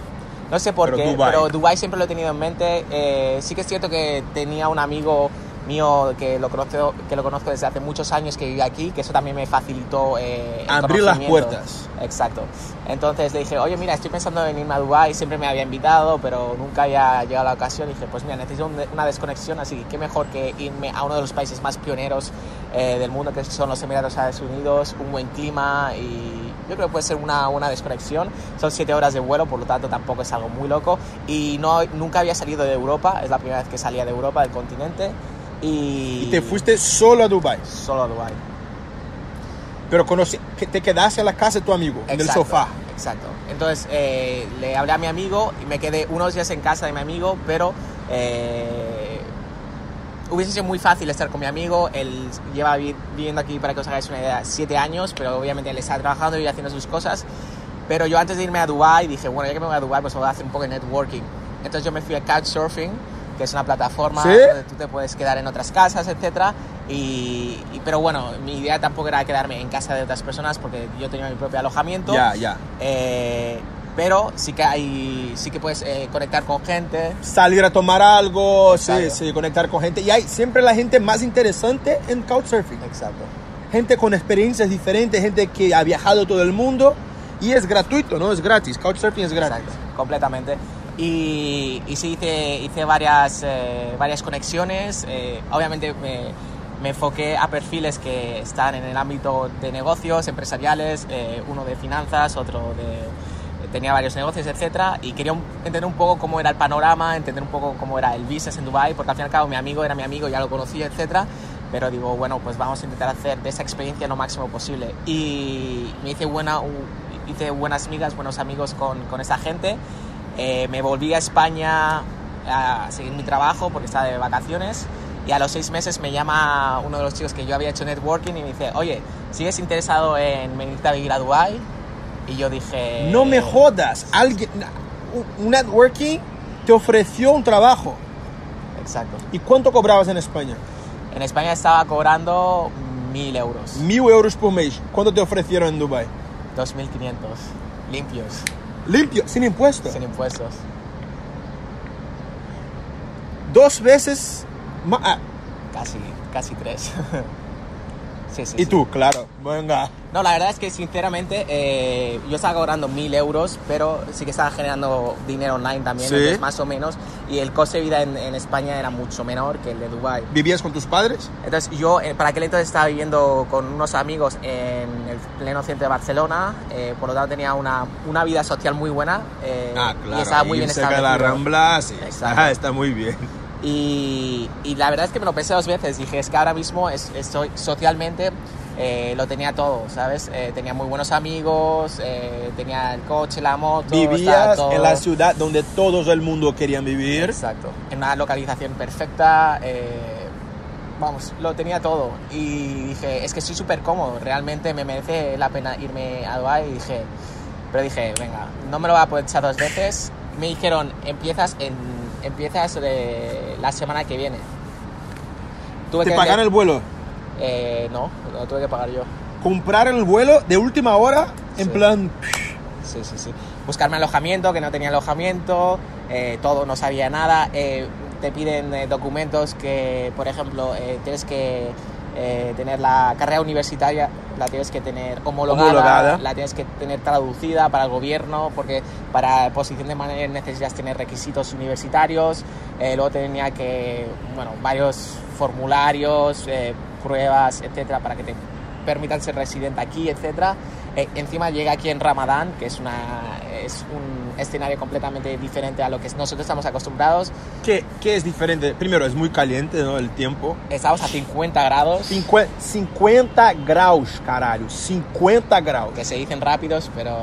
No sé por Pero qué, pero Dubai siempre lo he tenido en mente. Eh, sí que es cierto que tenía un amigo mío que lo conozco, que lo conozco desde hace muchos años que vive aquí, que eso también me facilitó eh, el Abrir las puertas. Exacto. Entonces le dije, oye, mira, estoy pensando en irme a Dubai, siempre me había invitado, pero nunca había llegado la ocasión. Y dije, pues mira, necesito un- una desconexión, así que qué mejor que irme a uno de los países más pioneros eh, del mundo, que son los Emiratos Árabes Unidos, un buen clima y yo creo que puede ser una, una desconexión. Son siete horas de vuelo, por lo tanto tampoco es algo muy loco. Y no, nunca había salido de Europa, es la primera vez que salía de Europa, del continente. Y, Y te fuiste solo a Dubai. Solo a Dubai. Pero conocí, que te quedaste en la casa de tu amigo, en el sofá. Exacto. Entonces eh, le hablé a mi amigo y me quedé unos días en casa de mi amigo, pero eh, hubiese sido muy fácil estar con mi amigo. Él lleva vi- viviendo aquí, para que os hagáis una idea, siete años, pero obviamente él está trabajando y haciendo sus cosas. Pero yo antes de irme a Dubai dije, bueno, ya que me voy a Dubai, pues voy a hacer un poco de networking. Entonces yo me fui a Couchsurfing, que es una plataforma ¿Sí? donde tú te puedes quedar en otras casas, etcétera. Y, y- pero bueno, mi idea tampoco era quedarme en casa de otras personas porque yo tenía mi propio alojamiento. Ya, ya. Eh, pero sí que hay, sí que puedes eh, conectar con gente. Salir a tomar algo, sí, sí, conectar con gente. Y hay siempre la gente más interesante en Couchsurfing. Exacto. Gente con experiencias diferentes, gente que ha viajado todo el mundo. Y es gratuito, ¿no? Es gratis. Couchsurfing es gratis. Exacto, completamente. Y, y sí, hice, hice varias, eh, varias conexiones. eh, obviamente me, me enfoqué a perfiles que están en el ámbito de negocios empresariales, eh, uno de finanzas, otro de... Tenía varios negocios, etcétera, y quería un- entender un poco cómo era el panorama, entender un poco cómo era el business en Dubai, porque al fin y al cabo mi amigo era mi amigo, ya lo conocía, etcétera, pero digo, bueno, pues vamos a intentar hacer de esa experiencia lo máximo posible. Y me hice, buena, hice buenas amigas, buenos amigos con, con esa gente. Eh, me volví a España a seguir mi trabajo porque estaba de vacaciones. Y a los seis meses me llama uno de los chicos que yo había hecho networking y me dice, oye, ¿sigues interesado en venirte a vivir a Dubai? Y yo dije... No me jodas. Alguien, un- networking te ofreció un trabajo. Exacto. ¿Y cuánto cobrabas en España? En España estaba cobrando mil euros, Mil euros por mes. ¿Cuánto te ofrecieron en Dubai? 2.500 limpios, Limpio, sin impuestos. sin impuestos. Dos veces más. ah, Casi, casi tres. Sí, sí, y sí. tú, claro, venga. No, la verdad es que sinceramente eh, yo estaba cobrando mil euros, pero sí que estaba generando dinero online también, entonces más o menos, y el coste de vida en, en España era mucho menor que el de Dubai. ¿Vivías con tus padres? Entonces yo eh, para aquel entonces estaba viviendo con unos amigos en el pleno centro de Barcelona, eh, por lo tanto tenía una, una vida social muy buena eh, y estaba muy bien cerca de la Rambla, sí. Ah, está muy bien. Y, y la verdad es que me lo pensé dos veces. Dije, es que ahora mismo es- estoy socialmente, eh, lo tenía todo, ¿sabes? Eh, tenía muy buenos amigos, eh, tenía el coche, la moto. Vivías todo- en la ciudad donde todo el mundo quería vivir. Exacto. En una localización perfecta. eh, vamos, lo tenía todo. Y dije, es que estoy súper cómodo. Realmente me merece la pena irme a Dubai. Y dije, pero dije, venga, no me lo voy a poder echar dos veces. Me dijeron, empiezas en empiezas eh, la semana que viene. Tuve ¿Te que pagaron el vuelo? Eh, no, lo tuve que pagar yo. ¿Comprar el vuelo de última hora? En Sí. plan... Sí, sí, sí. Buscarme alojamiento, que no tenía alojamiento, eh, todo, no sabía nada. eh, te piden eh, documentos que, por ejemplo, tienes que eh, tener la carrera universitaria, la tienes que tener homologada, Homologada. la tienes que tener traducida para el gobierno, porque para posición de manager necesitas tener requisitos universitarios. eh, luego tenía que, bueno, varios formularios, eh, pruebas, etcétera, para que te permitan ser residente aquí, etcétera. Eh, encima llega aquí en Ramadán, que es, una, es un escenario completamente diferente a lo que nosotros estamos acostumbrados. ¿Qué, ¿Qué es diferente? Primero, es muy caliente, ¿no? El tiempo. Estamos a 50 grados, 50, 50 graus, caralho. 50 graus. que se dicen rápidos, pero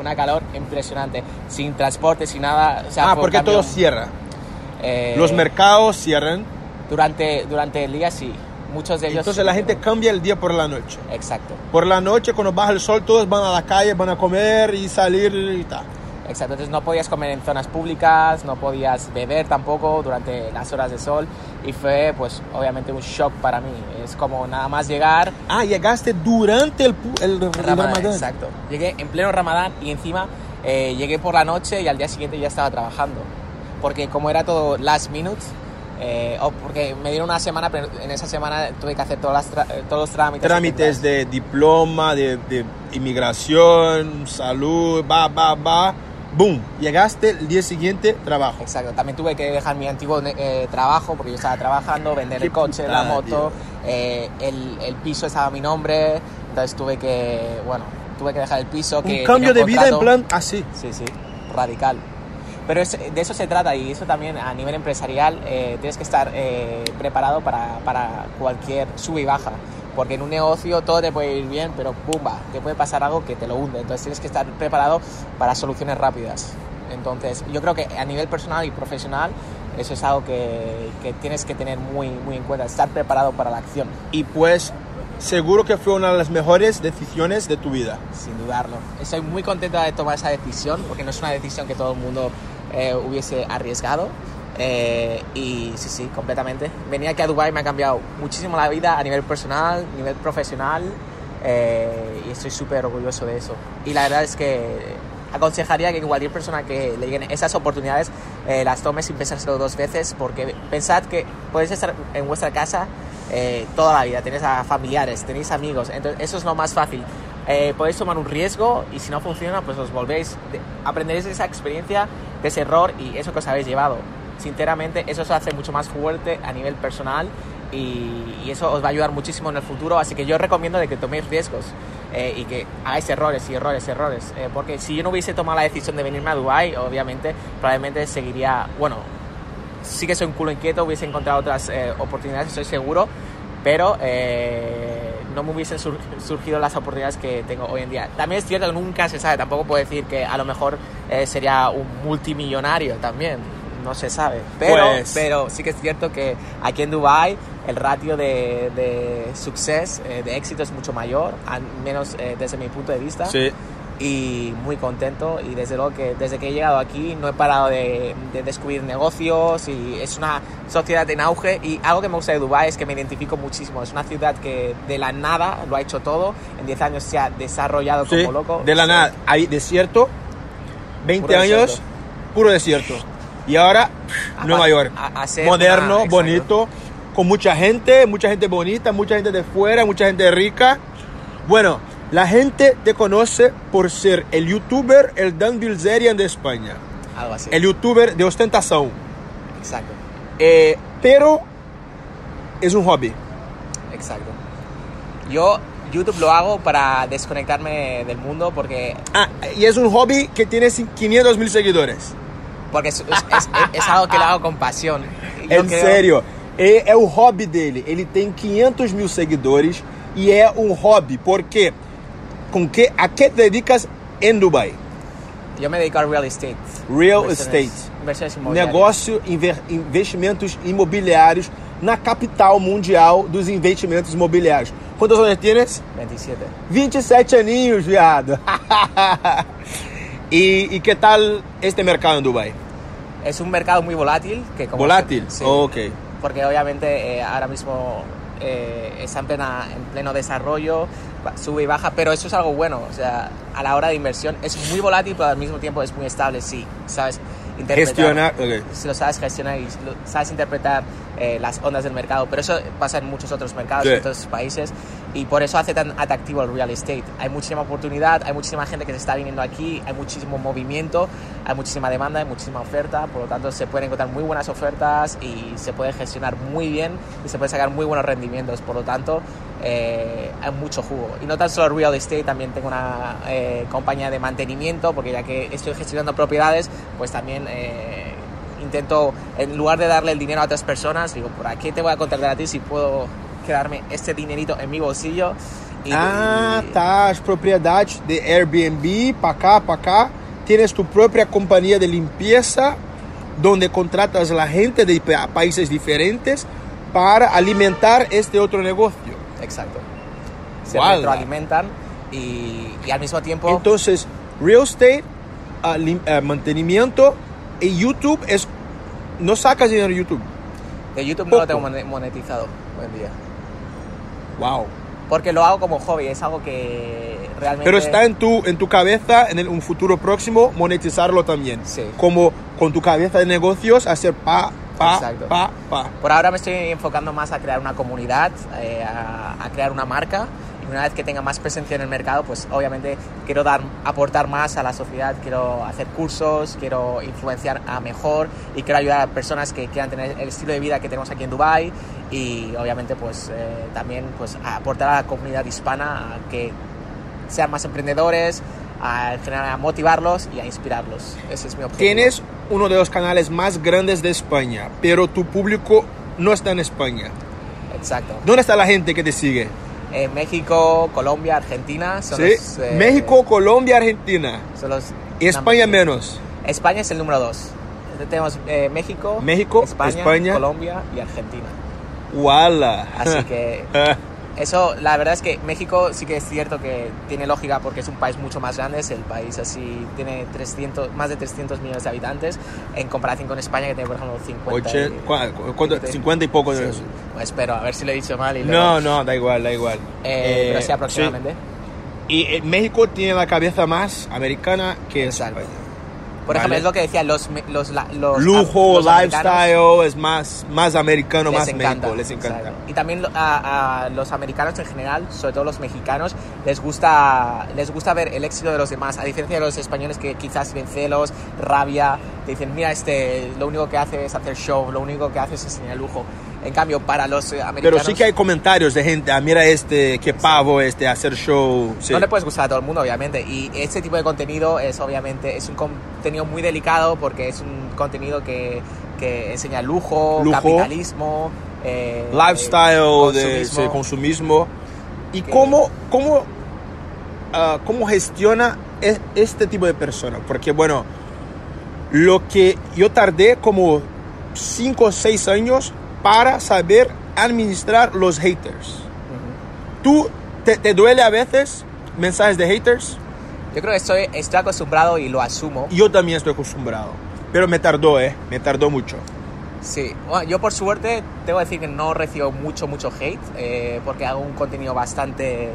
una calor impresionante. Sin transporte, sin nada. O sea, Ah, porque cambio, todo cierra. eh, Los mercados cierran. durante, durante el día sí. Muchos de ellos. Entonces la gente cambia el día por la noche. Exacto. Por la noche, cuando baja el sol, todos van a la calle, van a comer y salir y tal. Exacto, entonces no podías comer en zonas públicas, no podías beber tampoco durante las horas de sol y fue pues obviamente un shock para mí. Es como nada más llegar, Ah, llegaste durante el, el, el Ramadán, Ramadán. exacto. Llegué en pleno Ramadán y encima eh, llegué por la noche y al día siguiente ya estaba trabajando. Porque como era todo last minute, eh, o porque me dieron una semana, pero en esa semana tuve que hacer todas las eh, todos los trámites. Trámites de diploma, de, de inmigración, salud, va, va, va. Boom. Llegaste el día siguiente, trabajo. Exacto, también tuve que dejar mi antiguo eh, trabajo porque yo estaba trabajando, vender el coche, la putada, moto, eh, el, el piso estaba a mi nombre, entonces tuve que, bueno, tuve que dejar el piso. Que Un cambio de vida en plan así. Sí, sí, radical. Pero es- de eso se trata y eso también a nivel empresarial eh, tienes que estar eh, preparado para, para cualquier sub y baja. Porque en un negocio todo te puede ir bien, pero pumba, te puede pasar algo que te lo hunde. Entonces tienes que estar preparado para soluciones rápidas. Entonces yo creo que a nivel personal y profesional eso es algo que, que tienes que tener muy, muy en cuenta, estar preparado para la acción, Y pues seguro que fue una de las mejores decisiones de tu vida. sin dudarlo. Estoy muy contento de tomar esa decisión porque no es una decisión que todo el mundo eh, hubiese arriesgado. Eh, y sí, sí, completamente. Venir aquí a Dubai me ha cambiado muchísimo la vida a nivel personal, a nivel profesional. eh, y estoy súper orgulloso de eso. Y la verdad es que aconsejaría que cualquier persona que le lleguen esas oportunidades eh, las tome sin pensárselo dos veces, porque pensad que podéis estar en vuestra casa eh, toda la vida, tenéis a familiares, tenéis amigos, entonces eso es lo más fácil. Eh, podéis tomar un riesgo y si no funciona, pues os volvéis, de- aprenderéis de esa experiencia, de ese error y eso que os habéis llevado. Sinceramente, eso os hace mucho más fuerte a nivel personal y, eso os va a ayudar muchísimo en el futuro. Así que yo recomiendo de que toméis riesgos eh, y que hagáis errores y errores, errores. Eh, porque si yo no hubiese tomado la decisión de venirme a Dubai, obviamente, probablemente seguiría, bueno, sí que soy un culo inquieto, hubiese encontrado otras eh, oportunidades, estoy seguro, pero no me hubiesen sur- surgido las oportunidades que tengo hoy en día. También es cierto que nunca se sabe, tampoco puedo decir que a lo mejor eh, sería un multimillonario también, no se sabe. Pero, Pues- pero sí que es cierto que aquí en Dubai el ratio de, de success, eh, de éxito es mucho mayor, al menos eh, desde mi punto de vista Sí. Y muy contento y desde luego que desde que he llegado aquí no he parado de, de descubrir negocios y es una sociedad en auge y algo que me gusta de Dubái es que me identifico muchísimo, es una ciudad que de la nada lo ha hecho todo, en 10 años se ha desarrollado Sí, como loco. de la Sí. nada. Hay desierto, 20 Puro años, desierto. puro desierto. Y ahora A- Nueva York. a- a Moderno, una- bonito. con mucha gente, mucha gente bonita, mucha gente de fuera, mucha gente rica. Bueno, la gente te conoce por ser el youtuber, el Dan Bilzerian de España. Algo así. El youtuber de ostentación. Exacto, Eh, pero es un hobby. exacto. Yo YouTube lo hago para desconectarme del mundo porque, Ah, y es un hobby que tiene 500 mil seguidores. porque es, es- es- es algo que lo hago con pasión. Yo En creo- sério, é, é o hobby dele. Ele tem 500 mil seguidores e é um hobby. Porque com que a que te dedicas em Dubai? Yo me dedico al real estate. Real estate. Inversiones inmobiliarias. Negócio, investimentos imobiliários na capital mundial dos investimentos imobiliários. Quantos anos tienes? 27. 27 aninhos, viado. e, e que tal este mercado em Dubai? Es un mercado muy volátil. Que como Volátil? Sí. Ok. Porque obviamente eh, ahora mismo eh, está en, plena, en pleno desarrollo, sube y baja, pero eso es algo bueno. O sea, a la hora de inversión es muy volátil, pero al mismo tiempo es muy estable, sí. ¿Sabes? Interpretar- Gestionar. ok. si lo sabes gestionar y lo- sabes interpretar eh, las ondas del mercado. Pero eso pasa en muchos otros mercados, Sí. en otros países, y por eso hace tan atractivo el real estate. Hay muchísima oportunidad, hay muchísima gente que se está viniendo aquí, hay muchísimo movimiento, hay muchísima demanda, hay muchísima oferta, por lo tanto se pueden encontrar muy buenas ofertas y se puede gestionar muy bien y se pueden sacar muy buenos rendimientos. Por lo tanto, eh, hay mucho jugo. Y no tan solo real estate, también tengo una eh, compañía de mantenimiento, porque ya que estoy gestionando propiedades, pues también eh, intento, en lugar de darle el dinero a otras personas, digo, ¿por qué te voy a contratar a ti si puedo quedarme este dinerito en mi bolsillo? Y- Ah, y- tá. As propriedades de Airbnb, para cá, para cá. Tienes tu própria companhia de limpeza, donde contratas a gente de pa- países diferentes para alimentar este outro negócio. Exacto. Se retroalimentan y, y al mismo tiempo... Entonces, real estate, ah, lim- ah, mantenimiento y YouTube es. No sacas dinero de YouTube. de YouTube no poco. lo tengo mone- monetizado hoy en día. Wow. Porque lo hago como hobby, es algo que realmente... Pero está en tu, en tu cabeza, en el- un futuro próximo, monetizarlo también. Sí. Como con tu cabeza de negocios, hacer pa, pa, Exacto. pa, pa. Por ahora me estoy enfocando más a crear una comunidad, eh, a, a crear una marca. Y una vez que tenga más presencia en el mercado, pues obviamente quiero dar, aportar más a la sociedad, quiero hacer cursos, quiero influenciar a mejor y quiero ayudar a personas que quieran tener el estilo de vida que tenemos aquí en Dubai y obviamente pues eh, también pues aportar a la comunidad hispana a que sean más emprendedores, a, a motivarlos y a inspirarlos. Ese es mi objetivo. Tienes uno de los canales más grandes de España, pero tu público no está en España. Exacto. ¿Dónde está la gente que te sigue? Eh, México, Colombia, Argentina son ¿Sí? los, eh, México, Colombia, Argentina. son los Y España menos. España es el número dos. Tenemos eh, México, México, España, España. Colombia y Argentina. Wala. Así que eso, la verdad es que México sí que es cierto que tiene lógica porque es un país mucho más grande, es el país así, tiene 300, más de 300 millones de habitantes en comparación con España que tiene por ejemplo 50. Oche- y- ¿cuá- cu- cuánto? 50 y poco. de Sí, eso. pues espero, a ver si lo he dicho mal. Y luego- No, no, da igual, da igual. Eh, pero Eh, sí, aproximadamente. sí. Y eh, México tiene la cabeza más americana que Exacto. España. Por ejemplo, Vale. es lo que decía, los, los, los Lujo, los lifestyle, es más, más americano, les más encanta, México, les encanta. Y también a, a los americanos en general, sobre todo los mexicanos, les gusta, les gusta ver el éxito de los demás, a diferencia de los españoles que quizás ven celos, rabia, te dicen, mira, este, lo único que hace es hacer show, lo único que hace es enseñar lujo. En cambio, para los eh, americanos... Pero sí que hay comentarios de gente, ah, mira este, qué pavo este, hacer show. Sí. No le puedes gustar a todo el mundo, obviamente. Y este tipo de contenido es obviamente es un contenido muy delicado porque es un contenido que, que enseña lujo, Lujo. capitalismo, eh, Lifestyle, de consumismo. sí, consumismo. ¿Y Que- cómo, cómo, ah, cómo gestiona e- este tipo de personas? Porque bueno, lo que yo tardé como 5 o 6 años para saber administrar los haters. ¿Tú te, te duele a veces mensajes de haters? Yo creo que estoy, estoy acostumbrado y lo asumo. Yo también estoy acostumbrado. Pero me tardó, ¿eh? Me tardó mucho. Sí, bueno, yo por suerte tengo que decir que no recibo mucho, mucho hate, eh, porque hago un contenido bastante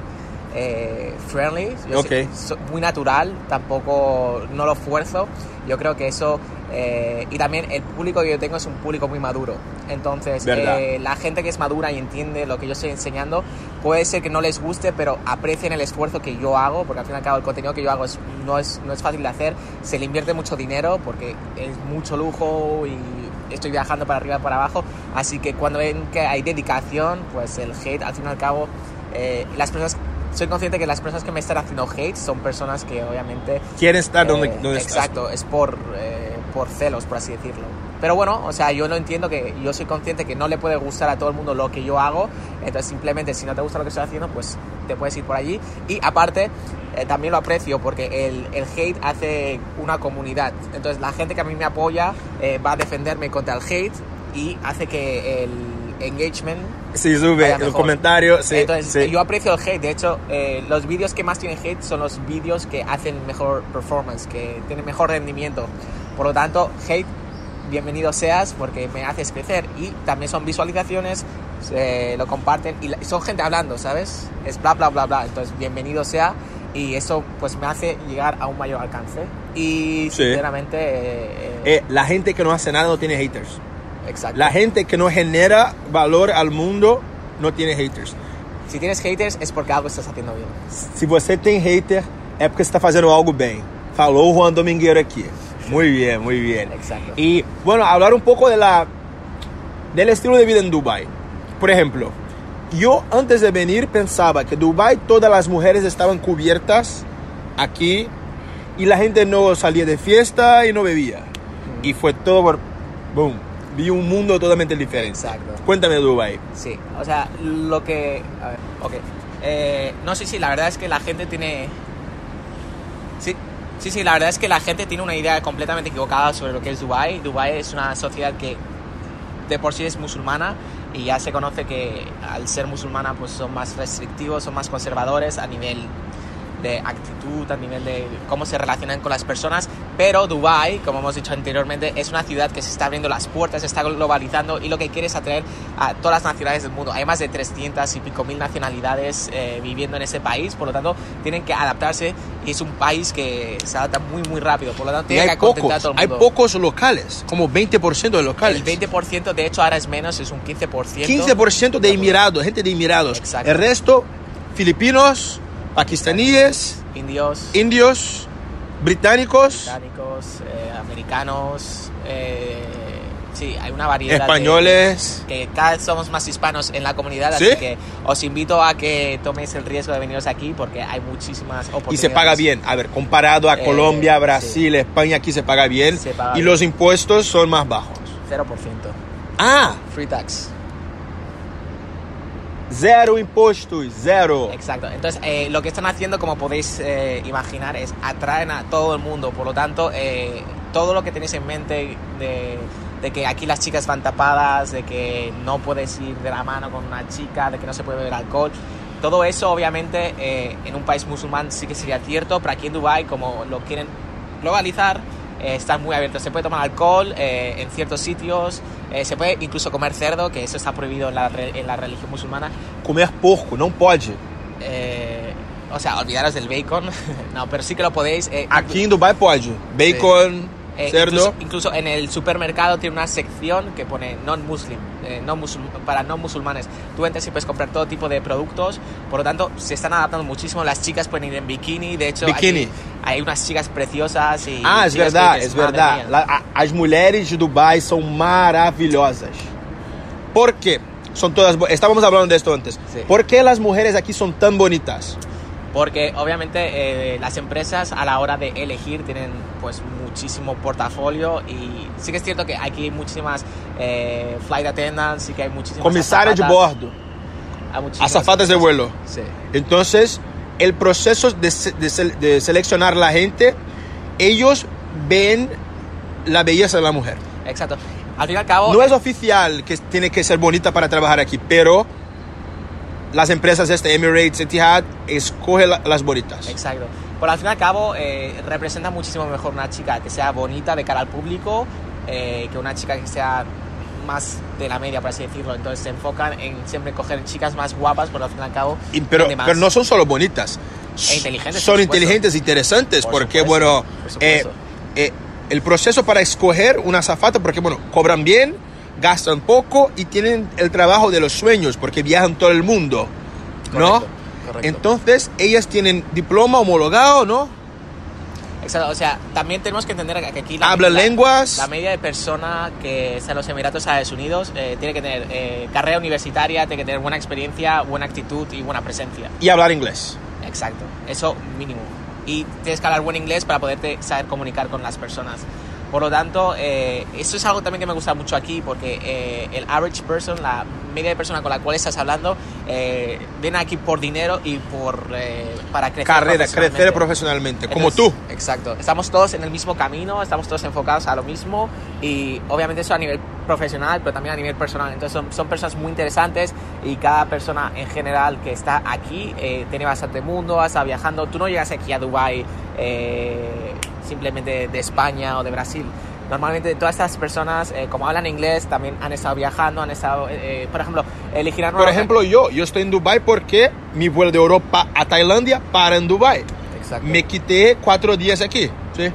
eh, friendly, yo Ok. soy- so- muy natural, tampoco no lo fuerzo. Yo creo que eso eh, y también el público que yo tengo es un público muy maduro. Entonces, eh, la gente que es madura y entiende lo que yo estoy enseñando, puede ser que no les guste, pero aprecien el esfuerzo que yo hago, porque al fin y al cabo el contenido que yo hago es- no, es, no es fácil de hacer, se le invierte mucho dinero porque es mucho lujo y estoy viajando para arriba y para abajo, así que cuando ven que hay dedicación, pues el hate al fin y al cabo, eh, las personas... Soy consciente que las personas que me están haciendo hate son personas que obviamente Quieren estar donde, eh, donde estás. Exacto, es por, eh, por celos, por así decirlo. Pero bueno, o sea, yo lo entiendo que yo soy consciente que no le puede gustar a todo el mundo lo que yo hago, entonces simplemente si no te gusta lo que estoy haciendo, pues te puedes ir por allí. Y aparte, eh, también lo aprecio porque el, el hate hace una comunidad. Entonces la gente que a mí me apoya eh, va a defenderme contra el hate y hace que el engagement Sí, sube el comentario. Sí, Entonces, sí. yo aprecio el hate. De hecho, eh, los vídeos que más tienen hate son los vídeos que hacen mejor performance, que tienen mejor rendimiento. Por lo tanto, hate, bienvenido seas porque me haces crecer. Y también son visualizaciones, se lo comparten y son gente hablando, ¿sabes? Es bla, bla, bla, bla. Entonces, bienvenido sea. Y eso pues me hace llegar a un mayor alcance. Y Sí. sinceramente, eh, eh, Eh, la gente que no hace nada no tiene haters. Exacto. La gente que no genera valor al mundo no tiene haters. Si tienes haters es porque algo estás haciendo bien. Se você tem hater, é porque está fazendo algo bem. Falou Juan Domingueiro aqui. Muy bien, muy bien. Exacto. Y bueno, hablar un poco de la, del estilo de vida en Dubai. Por ejemplo, yo antes de venir pensaba que Dubai todas las mujeres estaban cubiertas aquí y la gente no salía de fiesta y no bebía. Y fue todo por... Boom. Vi un mundo totalmente diferente. Exacto. Cuéntame de Dubai. Sí, o sea, lo que... A ver, ok. Eh, no, sí, sí, la verdad es que la gente tiene... Sí, sí, sí, la verdad es que la gente tiene una idea completamente equivocada sobre lo que es Dubai. Dubai es una sociedad que de por sí es musulmana y ya se conoce que al ser musulmana pues son más restrictivos, son más conservadores a nivel de actitud, a nivel de cómo se relacionan con las personas, pero Dubai, como hemos dicho anteriormente, es una ciudad que se está abriendo las puertas, se está globalizando y lo que quiere es atraer a todas las nacionalidades del mundo. Hay más de 300 y pico mil nacionalidades eh, viviendo en ese país, por lo tanto tienen que adaptarse y es un país que se adapta muy muy rápido, por lo tanto tiene que hay pocos, a todo el hay mundo. pocos locales, como 20% de locales. El 20% de hecho ahora es menos, es un 15%. 15% de Emirados, gente de Emirados. Exacto. El resto, filipinos, pakistaníes, Indios, indios, británicos, británicos, eh, americanos, eh, sí, hay una variedad. de- españoles. que cada vez somos más hispanos en la comunidad, ¿Sí? así que os invito a que toméis el riesgo de veniros aquí porque hay muchísimas oportunidades. Y se paga bien. A ver, comparado a Eh, Colombia, Brasil, España, aquí se paga bien. Se paga y bien. los impuestos son más bajos. 0%. Ah, Free tax. Zero impuestos, zero. Exacto. Entonces, eh, lo que están haciendo, como podéis eh, imaginar, es atraen a todo el mundo. Por lo tanto, eh, todo lo que tenéis en mente de, de que aquí las chicas van tapadas, de que no puedes ir de la mano con una chica, de que no se puede beber alcohol. Todo eso, obviamente, eh, en un país musulmán sí que sería cierto, pero aquí en Dubai, como lo quieren globalizar, eh, están muy abiertos. Se puede tomar alcohol eh, en ciertos sitios, eh, se puede incluso comer cerdo, que eso está prohibido en la, en la religión musulmana. Comer porco, não pode. Eh, o sea, olvidaros del bacon. no, pero sí que lo podéis. eh, Aqui em Dubai pode. Bacon, eh, cerdo. Incluso, incluso en el supermercado tiene una sección que pone non-muslim, eh, no para no musulmanes. Tú entras y puedes comprar todo tipo de productos. Por lo tanto, se están adaptando muchísimo. Las chicas pueden ir en bikini. De hecho, Bikini. aquí hay unas chicas preciosas. Y Ah, es dices, es "Madre verdade. mía". La- as mulheres de Dubai são maravilhosas. Por quê? São todas. Estávamos falando de esto antes. Sí. ¿Por qué las mujeres aquí son tan bonitas? Porque obviamente eh, las empresas a la hora de elegir tienen pues muchísimo portafolio y sí que es cierto que aquí hay muchísimas eh, flight attendants, sí que hay muchísimas Comissária de bordo, azafatas de vuelo. Sí, Entonces, el proceso de, de de seleccionar la gente, ellos ven la belleza de la mujer. exacto. Al fin y al cabo, No es oficial que tiene que ser bonita para trabajar aquí, pero las empresas este Emirates, Etihad, escoge la- las bonitas. Exacto. Pero al fin y al cabo eh, representa muchísimo mejor una chica que sea bonita de cara al público eh, que una chica que sea más de la media, por así decirlo. Entonces se enfocan en siempre coger chicas más guapas, por al fin y al cabo. Y- pero, pero no son solo bonitas. E inteligentes, Son por inteligentes, interesantes, Por porque, supuesto, bueno, por eh, el proceso para escoger una azafata, porque, bueno, cobran bien, gastan poco y tienen el trabajo de los sueños, porque viajan todo el mundo, ¿no? Correcto, correcto. Entonces, ellas tienen diploma homologado, ¿no? Exacto, o sea, también tenemos que entender que aquí la, Hablan la- lenguas. La media de persona que está en los Emiratos Árabes Unidos eh, tiene que tener eh, carrera universitaria, tiene que tener buena experiencia, buena actitud y buena presencia. Y hablar inglés. Exacto, eso mínimo. Y tienes que hablar buen inglés para poderte saber comunicar con las personas. Por lo tanto, eh, eso es algo también que me gusta mucho aquí, porque eh, el average person, la media de persona con la cual estás hablando, eh, viene aquí por dinero y por eh, para crecer Carrera, profesionalmente. crecer profesionalmente, como Entonces, tú. Exacto. Estamos todos en el mismo camino, estamos todos enfocados a lo mismo y obviamente eso a nivel profesional, pero también a nivel personal. Entonces son, son personas muy interesantes y cada persona en general que está aquí eh, tiene bastante mundo, está viajando. Tú no llegas aquí a Dubai eh, simplemente de España o de Brasil. Normalmente todas estas personas, eh, como hablan inglés, también han estado viajando, han estado, eh, eh, por ejemplo, elegirán Por ejemplo, yo, yo estoy en Dubai porque mi vuelo de Europa a Tailandia para en Dubai. Exacto. Me quité cuatro días aquí, sí.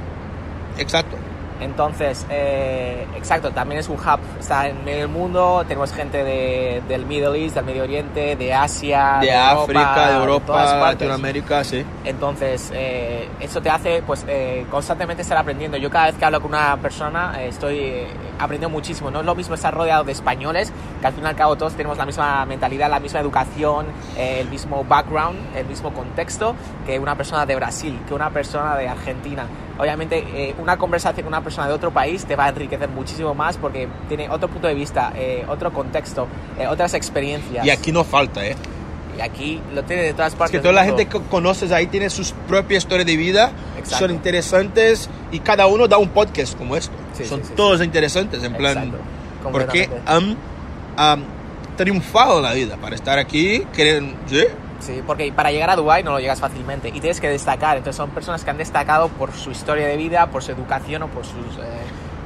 Exacto. Entonces, eh, exacto, también es un hub, está en medio del mundo, tenemos gente de, del Middle East, del Medio Oriente, de Asia, De, Europa, África, de todas Europa, partes. Latinoamérica, sí. Entonces, eh, eso te hace pues eh, constantemente estar aprendiendo. Yo cada vez que hablo con una persona eh, estoy aprendiendo muchísimo. No es lo mismo estar rodeado de españoles, que al fin y al cabo todos tenemos la misma mentalidad, la misma educación, eh, el mismo background, el mismo contexto, que una persona de Brasil, que una persona de Argentina. Obviamente, eh, una conversación con una persona de otro país te va a enriquecer muchísimo más porque tiene otro punto de vista, eh, otro contexto, eh, otras experiencias. Y aquí no falta, ¿eh? Y aquí lo tiene de todas Es partes. que toda la gente que conoces ahí tiene sus propias historias de vida, Exacto. son interesantes y cada uno da un podcast como esto. Sí, son sí, sí, todos interesantes, en plan, Exacto, porque han, han triunfado en la vida para estar aquí, quieren, ¿sí? Sí, porque para llegar a Dubai no lo llegas fácilmente y tienes que destacar. Entonces son personas que han destacado por su historia de vida, por su educación o por sus... eh,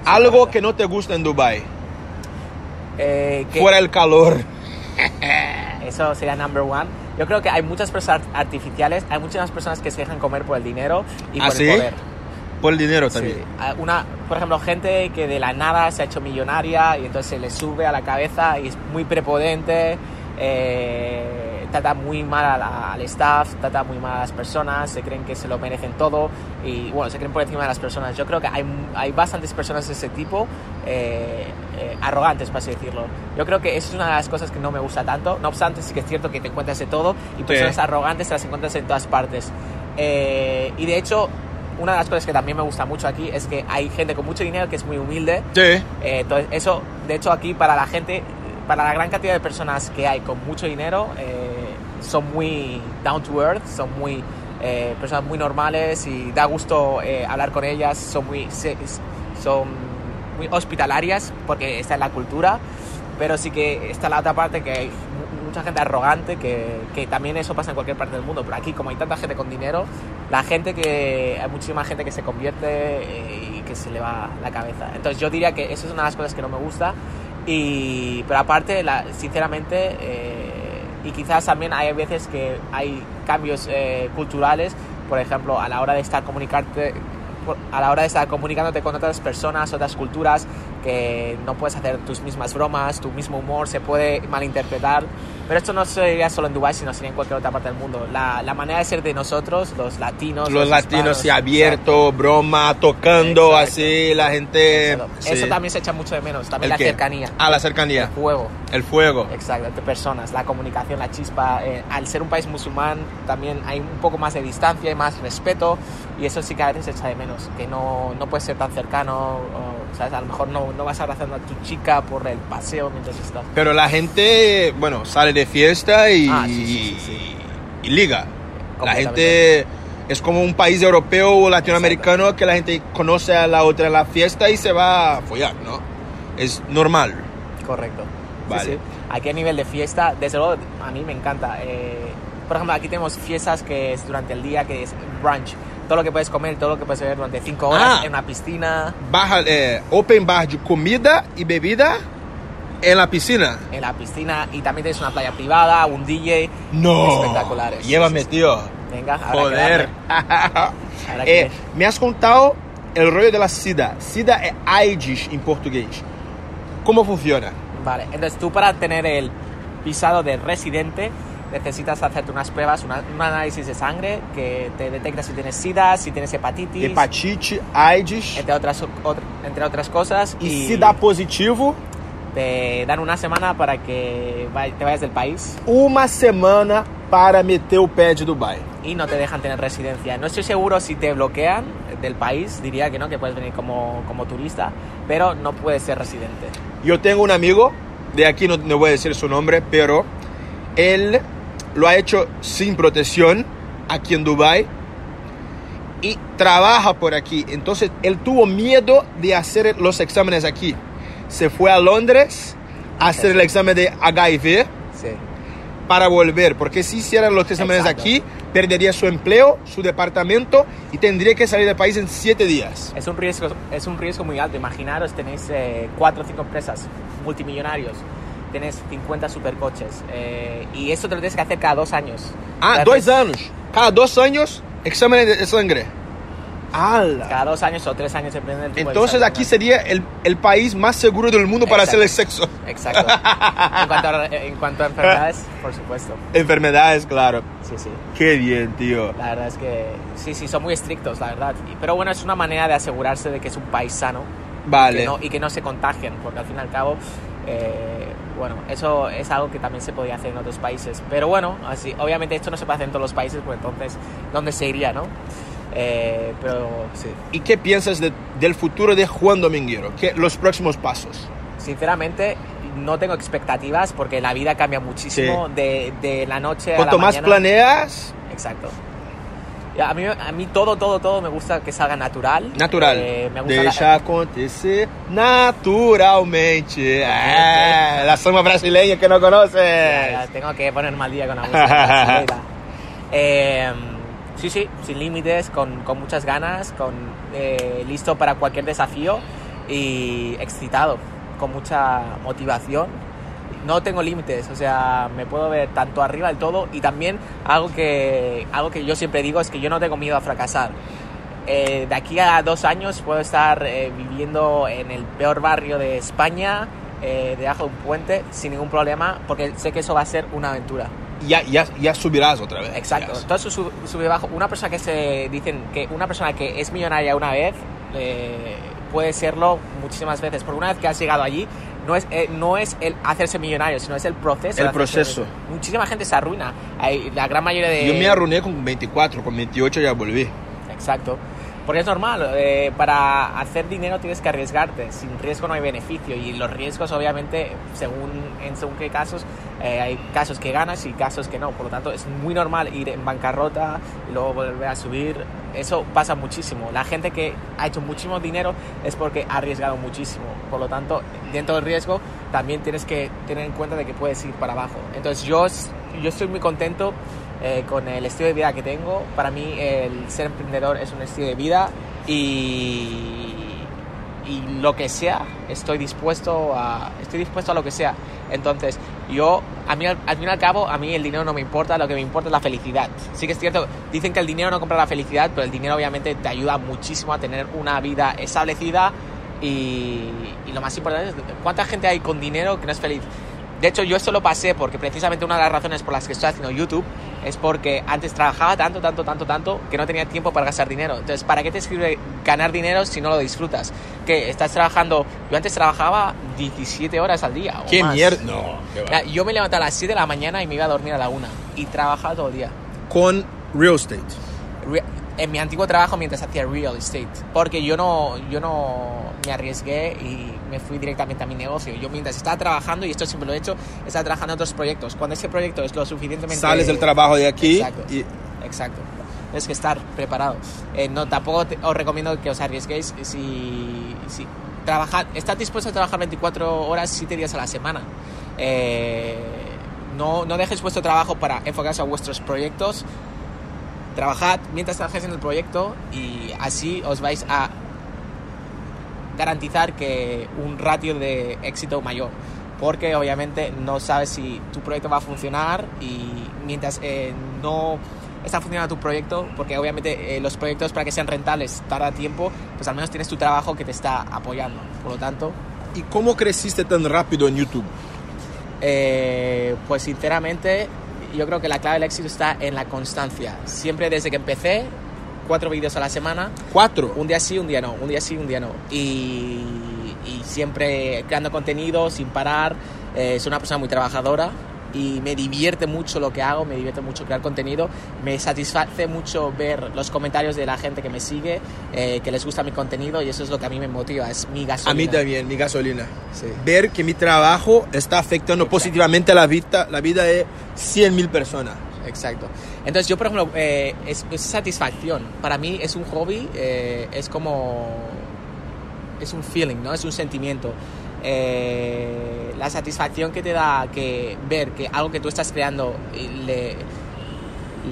su Algo carrera. que no te gusta en Dubai, Eh, que fuera el calor. Eso sería number one. Yo creo que hay muchas personas artificiales, hay muchas personas que se dejan comer por el dinero y ¿Ah, por sí? el poder. Por el dinero también. Sí. Una, por ejemplo, gente que de la nada se ha hecho millonaria y entonces se le sube a la cabeza y es muy prepotente, eh, trata muy mal a la- al staff, trata muy mal a las personas, se creen que se lo merecen todo y bueno, se creen por encima de las personas. Yo creo que hay, hay bastantes personas de ese tipo, eh, eh, arrogantes, por así decirlo. Yo creo que eso es una de las cosas que no me gusta tanto. No obstante, sí que es cierto que te encuentras de todo y personas arrogantes te las encuentras en todas partes. Eh, y de hecho, una de las cosas que también me gusta mucho aquí es que hay gente con mucho dinero que es muy humilde. Sí. Eh, entonces, eso, de hecho, aquí para la gente, para la gran cantidad de personas que hay con mucho dinero, eh, son muy down to earth, son muy eh, personas muy normales y da gusto hablar con ellas, son muy, son muy hospitalarias porque está en la cultura, pero sí que está la otra parte que hay mucha gente arrogante, que, que también eso pasa en cualquier parte del mundo, pero aquí como hay tanta gente con dinero, la gente que, hay muchísima gente que se convierte eh, y que se le va la cabeza. Entonces yo diría que eso es una de las cosas que no me gusta, y, pero aparte, la, sinceramente, eh, y quizás también hay veces que hay cambios eh, culturales, por ejemplo, a la hora de estar comunicarte a la hora de estar comunicándote con otras personas, otras culturas, que no puedes hacer tus mismas bromas, tu mismo humor se puede malinterpretar. Pero esto no sería solo en Dubái, sino sería en cualquier otra parte del mundo. La, la manera de ser de nosotros, los latinos, Los latinos, hispanos, sí, abierto, broma, tocando, Exacto. así, la gente... Exacto. sí. Eso también se echa mucho de menos. También ¿El la qué? cercanía. Ah, la cercanía. El juego. El fuego. Exacto, entre personas, la comunicación, la chispa. eh, al ser un país musulmán también hay un poco más de distancia y más respeto y eso sí que a veces se echa de menos, que no, no puedes ser tan cercano, o, ¿sabes? A lo mejor no, no vas abrazando a tu chica por el paseo mientras estás. Pero la gente, bueno, sale de fiesta y, Ah, sí, sí, sí, y liga. La gente es como un país europeo o latinoamericano que la gente conoce a la otra en la fiesta y se va a follar, ¿no? Es normal. Correcto. Vale. Aquí a nivel de fiesta, desde luego a mí me encanta. Eh, por ejemplo, aquí tenemos fiestas que es durante el día, que es brunch. Todo lo que puedes comer, todo lo que puedes beber durante cinco horas Ah. en una piscina. Barra, eh, open bar de comida y bebida En la piscina. en la piscina y también tienes una playa privada, un DJ. No. Espectaculares. Llévame, Sí, sí, tío. Venga, que Joder. que- Eh, me has contado el rollo de la SIDA. SIDA es AIDS en portugués. ¿Cómo funciona? Vale, entonces tú para tener el visado de residente necesitas hacerte unas pruebas, una- un análisis de sangre que te detecta si tienes SIDA, si tienes hepatitis, Hepatite, AIDS. entre otras, ot- entre otras cosas. Y si da positivo, te dan una semana para que te vayas del país uma semana para meter o pé de Dubai. y no te dejan tener residencia. No estoy seguro si te bloquean del país, diría que no, que puedes venir como, como turista, pero no puedes ser residente. Yo tengo un amigo, de aquí no, no voy a decir su nombre, pero él lo ha hecho sin protección aquí en Dubai y trabaja por aquí. Entonces él tuvo miedo de hacer los exámenes aquí. Se fue a Londres a hacer el examen de HIV Sí. para volver, porque si hiciera los exámenes Exacto. aquí, perdería su empleo, su departamento y tendría que salir del país en siete días. Es un riesgo, es un riesgo muy alto. Imaginaros, tenéis eh, cuatro o cinco empresas multimillonarios, tenéis 50 supercoches eh, y eso te lo tienes que hacer cada dos años. Ah, dos años. Cada dos años, exámenes de sangre. ¡Hala! Cada dos años o tres años depende del tipo de Entonces que aquí sería el, el país más seguro del mundo para hacer Exacto. el sexo. Exacto. en, cuanto a, en cuanto a enfermedades, por supuesto. Enfermedades, claro. Sí, sí. Qué bien, tío. La verdad es que sí, sí, son muy estrictos, la verdad. Y- Pero bueno, es una manera de asegurarse de que es un país sano Vale. que no- y que no se contagien, porque al fin y al cabo, eh, bueno, eso es algo que también se podría hacer en otros países. Pero bueno, así, obviamente esto no se puede hacer en todos los países, pues entonces, ¿dónde se iría, no? Eh, pero sí, ¿Y qué piensas de- del futuro de Juan Dominguero? ¿Qué, los próximos pasos? sinceramente no tengo expectativas porque la vida cambia muchísimo de, de la noche a Cuanto la más mañana. planeas, Exacto. A mí, a mí todo, todo, todo me gusta que salga natural. natural. Eh, me gusta la- Deixa acontecer naturalmente. Ah, la samba brasileña que no conoces. Ya, ya, tengo que ponerme al día con la música. Eh, sí, sí, sin límites, con, con muchas ganas, con, eh, listo para cualquier desafío y excitado, con mucha motivación. No tengo límites, o sea, me puedo ver tanto arriba del todo y también algo que, algo que yo siempre digo es que yo no tengo miedo a fracasar. Eh, de aquí a dos años puedo estar eh, viviendo en el peor barrio de España, eh, debajo de un puente, sin ningún problema, porque sé que eso va a ser una aventura. Ya, ya, ya subirás otra vez. Exacto. Todo eso sube, sube bajo. Una persona que se dicen que una persona que es millonaria una vez eh, puede serlo muchísimas veces. Porque una vez que has llegado allí, no es, eh, no es el hacerse millonario, sino es el proceso. El proceso. millonario. Muchísima gente se arruina. Hay, la gran mayoría de. Yo me arruiné con 24, con 28 ya volví. Exacto. Porque es normal, eh, para hacer dinero tienes que arriesgarte, sin riesgo no hay beneficio y los riesgos obviamente, según en según qué casos, eh, hay casos que ganas y casos que no, por lo tanto es muy normal ir en bancarrota y luego volver a subir, eso pasa muchísimo. La gente que ha hecho muchísimo dinero es porque ha arriesgado muchísimo, por lo tanto dentro del riesgo también tienes que tener en cuenta de que puedes ir para abajo. Entonces yo, yo estoy muy contento eh, con el estilo de vida que tengo. Para mí el ser emprendedor es un estilo de vida y, y lo que sea, estoy dispuesto a, estoy dispuesto a lo que sea. Entonces, yo, a mí, al, fin y al cabo, a mí el dinero no me importa, lo que me importa es la felicidad. Sí que es cierto, dicen que el dinero no compra la felicidad, pero el dinero obviamente te ayuda muchísimo a tener una vida establecida y, y lo más importante es cuánta gente hay con dinero que no es feliz. De hecho, yo esto lo pasé porque precisamente una de las razones por las que estoy haciendo YouTube es porque antes trabajaba tanto, tanto, tanto, tanto que no tenía tiempo para gastar dinero. Entonces, ¿para qué te sirve ganar dinero si no lo disfrutas? Que estás trabajando. Yo antes trabajaba 17 horas al día. O ¿Qué más. mierda? No, qué va. Ya, Yo me levantaba a las 7 de la mañana y me iba a dormir a la 1 y trabajaba todo el día. Con real estate. Re- en mi antiguo trabajo mientras hacía real estate, porque yo no, yo no me arriesgué y me fui directamente a mi negocio. Yo mientras estaba trabajando, y esto siempre lo he hecho, estaba trabajando en otros proyectos. Cuando ese proyecto es lo suficientemente... Sales del trabajo de aquí Exacto. y Exacto. Tienes que estar preparado. Eh, no, tampoco te- os recomiendo que os arriesguéis si... si trabajar, estás dispuesto a trabajar 24 horas, 7 días a la semana. Eh, no, no dejéis vuestro trabajo para enfocarse a vuestros proyectos. Trabajad mientras trabajéis en el proyecto y así os vais a garantizar que un ratio de éxito mayor. porque obviamente no sabes si tu proyecto va a funcionar y mientras eh, no está funcionando tu proyecto, porque obviamente eh, los proyectos para que sean rentables tarda tiempo, pues al menos tienes tu trabajo que te está apoyando. Por lo tanto... ¿Y cómo creciste tan rápido en YouTube? Eh, pues sinceramente yo creo que la clave del éxito está en la constancia. Siempre desde que empecé, cuatro vídeos a la semana. ¿Cuatro? Un día sí, un día no. Un día sí, un día no. Y, y siempre creando contenido sin parar. Eh, soy una persona muy trabajadora y me divierte mucho lo que hago, me divierte mucho crear contenido, me satisface mucho ver los comentarios de la gente que me sigue, eh, que les gusta mi contenido y eso es lo que a mí me motiva, es mi gasolina. A mí también, mi gasolina. Sí. Ver que mi trabajo está afectando Exacto. positivamente la vida, la vida de 100.000 personas. Exacto. Entonces yo, por ejemplo, eh, es, es, satisfacción. Para mí es un hobby, eh, es como... es un feeling, ¿no? Es un sentimiento. Eh, la satisfacción que te da que ver que algo que tú estás creando le,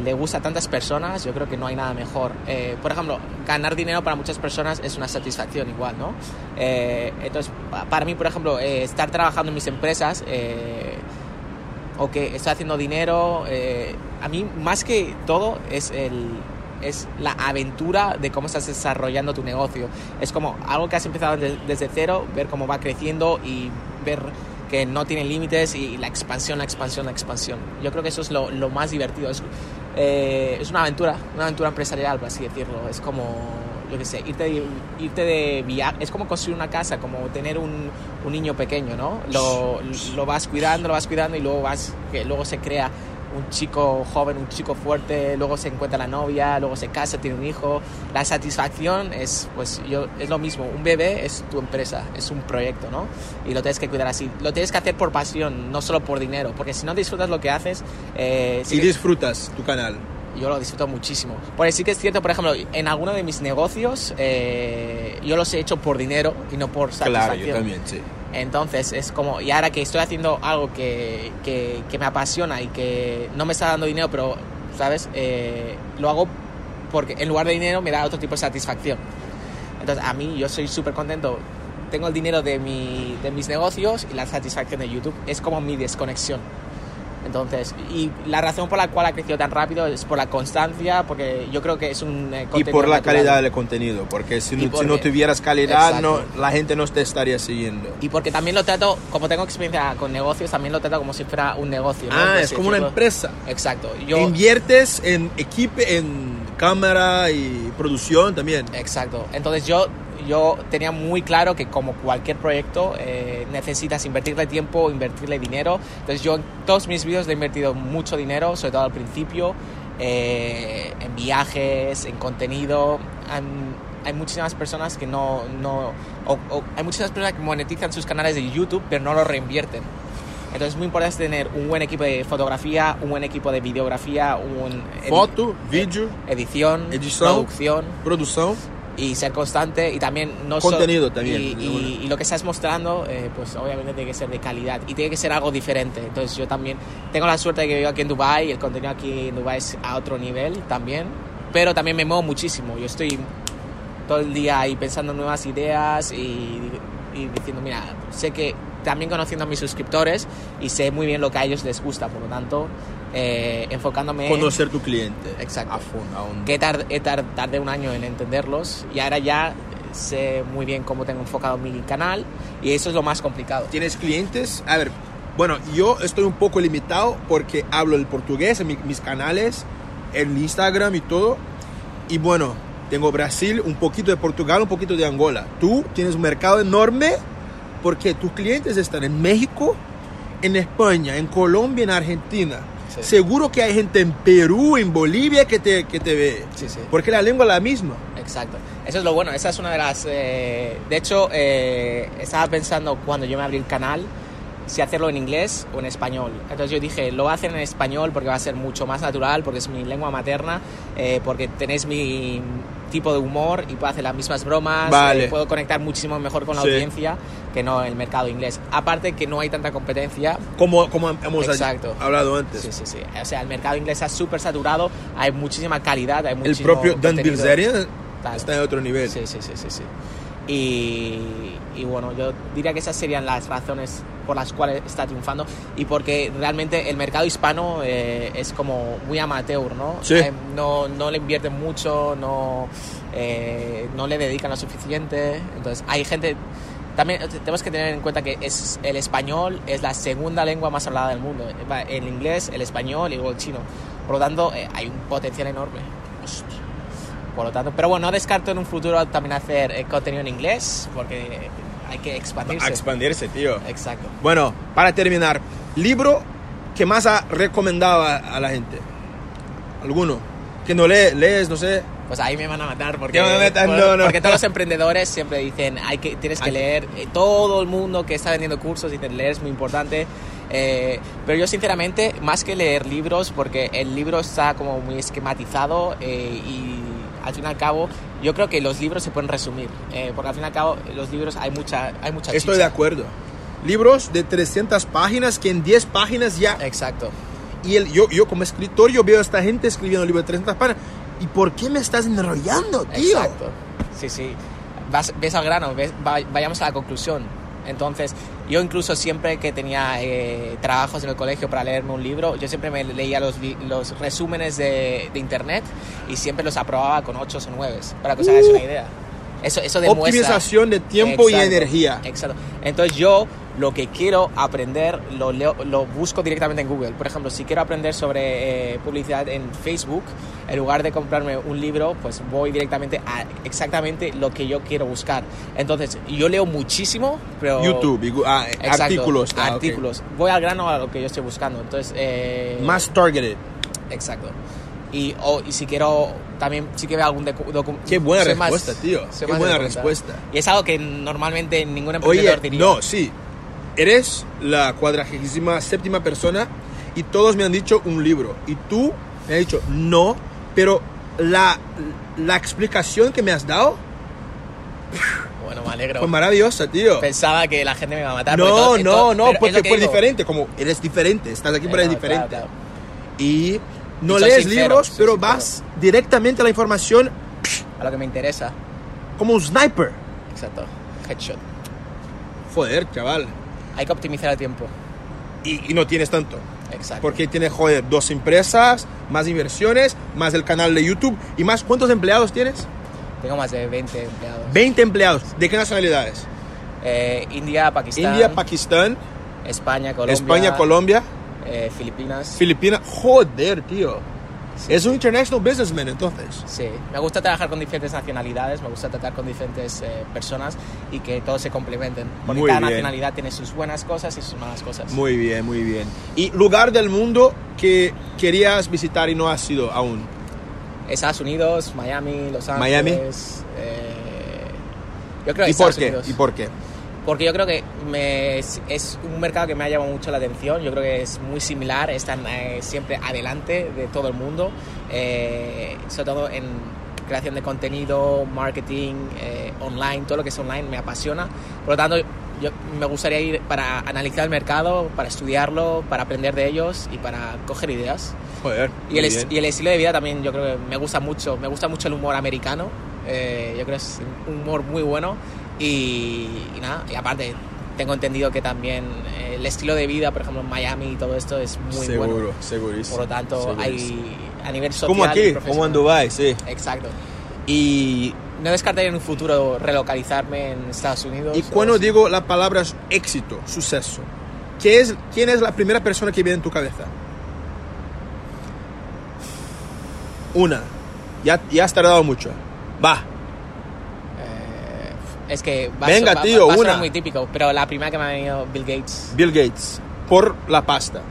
le gusta a tantas personas, yo creo que no hay nada mejor. Eh, por ejemplo, ganar dinero para muchas personas es una satisfacción igual, ¿no? Eh, entonces, para mí, por ejemplo, estar trabajando en mis empresas o que estoy haciendo dinero, a mí más que todo es el, es la aventura de cómo estás desarrollando tu negocio. Es como algo que has empezado de, desde cero, ver cómo va creciendo y ver que no tiene límites y la expansión, la expansión, la expansión. Yo creo que eso es lo, lo más divertido. Es, eh, es, una aventura, una aventura empresarial, por así decirlo. Es como, yo qué sé, irte de, irte de viaje. Es como construir una casa, como tener un, un niño pequeño, ¿no? Lo, lo vas cuidando, lo vas cuidando y luego, vas, que luego se crea un chico joven, un chico fuerte, luego se encuentra la novia, luego se casa, tiene un hijo. La satisfacción es, pues, yo, es lo mismo. Un bebé es tu empresa, es un proyecto, ¿no? Y lo tienes que cuidar así. Lo tienes que hacer por pasión, no solo por dinero, porque si no disfrutas lo que haces... Eh, sí que... disfrutas tu canal yo lo disfruto muchísimo. Porque sí que es cierto, por ejemplo, en alguno de mis negocios eh, yo los he hecho por dinero y no por satisfacción. Claro, yo también, sí. Entonces es como, y ahora que estoy haciendo algo que, que, me apasiona y que no me está dando dinero, pero, ¿sabes? Eh, lo hago porque en lugar de dinero me da otro tipo de satisfacción. Entonces a mí yo soy súper contento. Tengo el dinero de, mi, de mis negocios y la satisfacción de YouTube. Es como mi desconexión. Entonces, y la razón por la cual ha crecido tan rápido es por la constancia, porque yo creo que es un eh, Y por la natural. calidad del contenido, porque si, no, si no, tuvieras calidad, no, la gente no te estaría siguiendo. Y porque también lo trato, como tengo experiencia con negocios, también lo trato como si fuera un negocio. ¿no? Ah, es, es como una empresa. Exacto. Yo, Inviertes en equipo, en cámara y producción también. Exacto. Entonces yo yo tenía muy claro que como cualquier proyecto eh, necesitas invertirle tiempo, invertirle dinero. Entonces yo en todos mis vídeos he invertido mucho dinero, sobre todo al principio, eh, en viajes, en contenido. Hay, hay muchísimas personas que no... no o, o, hay muchísimas personas que monetizan sus canales de YouTube pero no lo reinvierten. Entonces es muy importante tener un buen equipo de fotografía, un buen equipo de videografía, un... Foto, vídeo, edición, edición, producción. Producción y ser constante y también no contenido so, también y, y, y, lo que estás mostrando eh, pues obviamente tiene que ser de calidad y tiene que ser algo diferente. Entonces yo también tengo la suerte de que vivo aquí en Dubai y el contenido aquí en Dubai es a otro nivel también pero también me muevo muchísimo. Yo estoy todo el día ahí pensando en nuevas ideas y, y diciendo mira sé que también conociendo a mis suscriptores y sé muy bien lo que a ellos les gusta por lo tanto eh, enfocándome conocer tu cliente exacto. a fondo, a un... que tardé, tardé un año en entenderlos y ahora ya sé muy bien cómo tengo enfocado mi canal y eso es lo más complicado. Tienes clientes a ver bueno yo estoy un poco limitado porque hablo el portugués en mi, mis canales en Instagram y todo. Y bueno tengo Brasil un poquito de Portugal un poquito de Angola. Tú tienes un mercado enorme porque tus clientes están en México en España en Colombia en Argentina Sí. Seguro que hay gente en Perú, en Bolivia que te, que te ve. Sí, sí. Porque la lengua es la misma. Exacto. Eso es lo bueno. Esa es una de las... Eh, de hecho, eh, estaba pensando cuando yo me abrí el canal si hacerlo en inglés o en español. Entonces yo dije, lo voy a hacer en español porque va a ser mucho más natural, porque es mi lengua materna, eh, porque tenéis mi tipo de humor y puedo hacer las mismas bromas, vale. eh, puedo conectar muchísimo mejor con la sí. audiencia que no el mercado inglés. Aparte que no hay tanta competencia. Como, como hemos Exacto. hablado antes. Sí, sí, sí. O sea, el mercado inglés está súper saturado, hay muchísima calidad, hay muchísimo El propio Dan Bilzerian está en otro nivel. Sí, sí, sí, sí. sí. Y, y bueno, yo diría que esas serían las razones por las cuales está triunfando y porque realmente el mercado hispano eh, es como muy amateur, ¿no? Sí. Eh, no, no le invierten mucho, no, eh, no le dedican lo suficiente. Entonces, hay gente. También tenemos que tener en cuenta que es, el español es la segunda lengua más hablada del mundo. El inglés, el español y luego el chino. Por lo tanto, eh, hay un potencial enorme. Hostia. Por lo tanto, pero bueno, no descarto en un futuro también hacer eh, contenido en inglés porque hay que expandirse. A expandirse, tío. Exacto. Bueno, para terminar, libro que más ha recomendado a, a la gente. ¿Alguno? Que no lee, lees, no sé. Pues ahí me van a matar porque, Que me metan, por- no, no. porque todos los emprendedores siempre dicen hay que tienes que Hay- leer eh, todo el mundo que está vendiendo cursos dice leer es muy importante Eh, pero yo sinceramente más que leer libros porque el libro está como muy esquematizado eh, y al fin y al cabo yo creo que los libros se pueden resumir eh, porque al fin y al cabo los libros hay mucha hay mucha Estoy de chicha. acuerdo. Libros de 300 páginas que en 10 páginas ya... exacto Y el, yo, yo como escritor, yo veo a esta gente escribiendo libros de 300 páginas. ¿Y por qué me estás enrollando, tío? Exacto. Sí, sí. Vas- ves al grano, ves- va- vayamos a la conclusión. Entonces, yo incluso siempre que tenía eh, trabajos en el colegio para leerme un libro, yo siempre me leía los, los resúmenes de, de internet y siempre los aprobaba con 8 o 9, para que os hagáis Uh. una idea. Eso, eso demuestra... Optimización de tiempo y Exacto, energía. Exacto. Entonces yo lo que quiero aprender lo, leo- lo busco directamente en Google. Por ejemplo, si quiero aprender sobre eh, publicidad en Facebook, en lugar de comprarme un libro, pues voy directamente a exactamente lo que yo quiero buscar. Entonces, yo leo muchísimo, pero... YouTube, y ah, Exacto, artículos. ah, artículos. Voy al grano a lo que yo estoy buscando. Entonces, eh, Más targeted. Exacto. Y, o- y si quiero también, si quiero ver algún documental. Qué buena respuesta, tío. Qué buena respuesta. Y es algo que normalmente ningún emprendedor Oye, diría. no, sí. Eres la cuadragésima séptima persona y todos me han dicho un libro. Y tú me has dicho no, pero la, la explicación que me has dado Bueno, me alegro. fue maravillosa, tío. Pensaba que la gente me iba a matar. No, todo- no, todo- no, porque que fue digo. diferente. Como eres diferente, estás aquí, pero eres no, diferente. claro, claro. Y no lees sincero, libros, pero sincero. vas directamente a la información A lo que me interesa. como un sniper. Exacto. Headshot. Joder, chaval. Hay que optimizar el tiempo. Y, y no tienes tanto. Exacto. Porque tienes, joder, dos empresas, más inversiones, más el canal de YouTube y más. ¿Cuántos empleados tienes? Tengo más de 20 empleados. 20 empleados. ¿De qué nacionalidades? Eh, India, Pakistán. India, Pakistán, España, Colombia. España, Colombia, eh, Filipinas. Filipinas. Joder, tío. Es un international businessman entonces. Sí, me gusta trabajar con diferentes nacionalidades, me gusta tratar con diferentes eh, personas y que todos se complementen. Porque Muy cada bien. nacionalidad tiene sus buenas cosas y sus malas cosas. Muy bien, muy bien. ¿Y lugar del mundo que querías visitar y no has ido aún? Estados Unidos, Miami, Los Ángeles. Miami. eh, yo creo que ¿Y por Estados qué? Unidos. ¿Y por qué? Porque yo creo que me- es, es un mercado que me ha llamado mucho la atención. Yo creo que es muy similar, están eh, siempre adelante de todo el mundo, eh, sobre todo en creación de contenido, marketing, eh, online, todo lo que es online me apasiona. Por lo tanto, yo me gustaría ir para analizar el mercado, para estudiarlo, para aprender de ellos y para coger ideas. Joder. Y el, bien. y el estilo de vida también yo creo que me gusta mucho. Me gusta mucho el humor americano. Eh, yo creo que es un humor muy bueno. Y, y nada, y aparte tengo entendido que también eh, el estilo de vida, por ejemplo, en Miami y todo esto es muy Seguro, bueno. segurísimo. Por lo tanto, segurísimo. hay a nivel social Como aquí, como en Dubai, sí. Exacto. Y no descartaría en un futuro relocalizarme en Estados Unidos. Y cuando así. digo la palabra éxito, suceso, ¿qué es, ¿quién es la primera persona que viene en tu cabeza? Una. Ya, ya has tardado mucho. Va. Es que va, Venga, so- va- tío, va a sonar una. muy típico, pero la primera que me ha venido Bill Gates. Bill Gates. Por la pasta.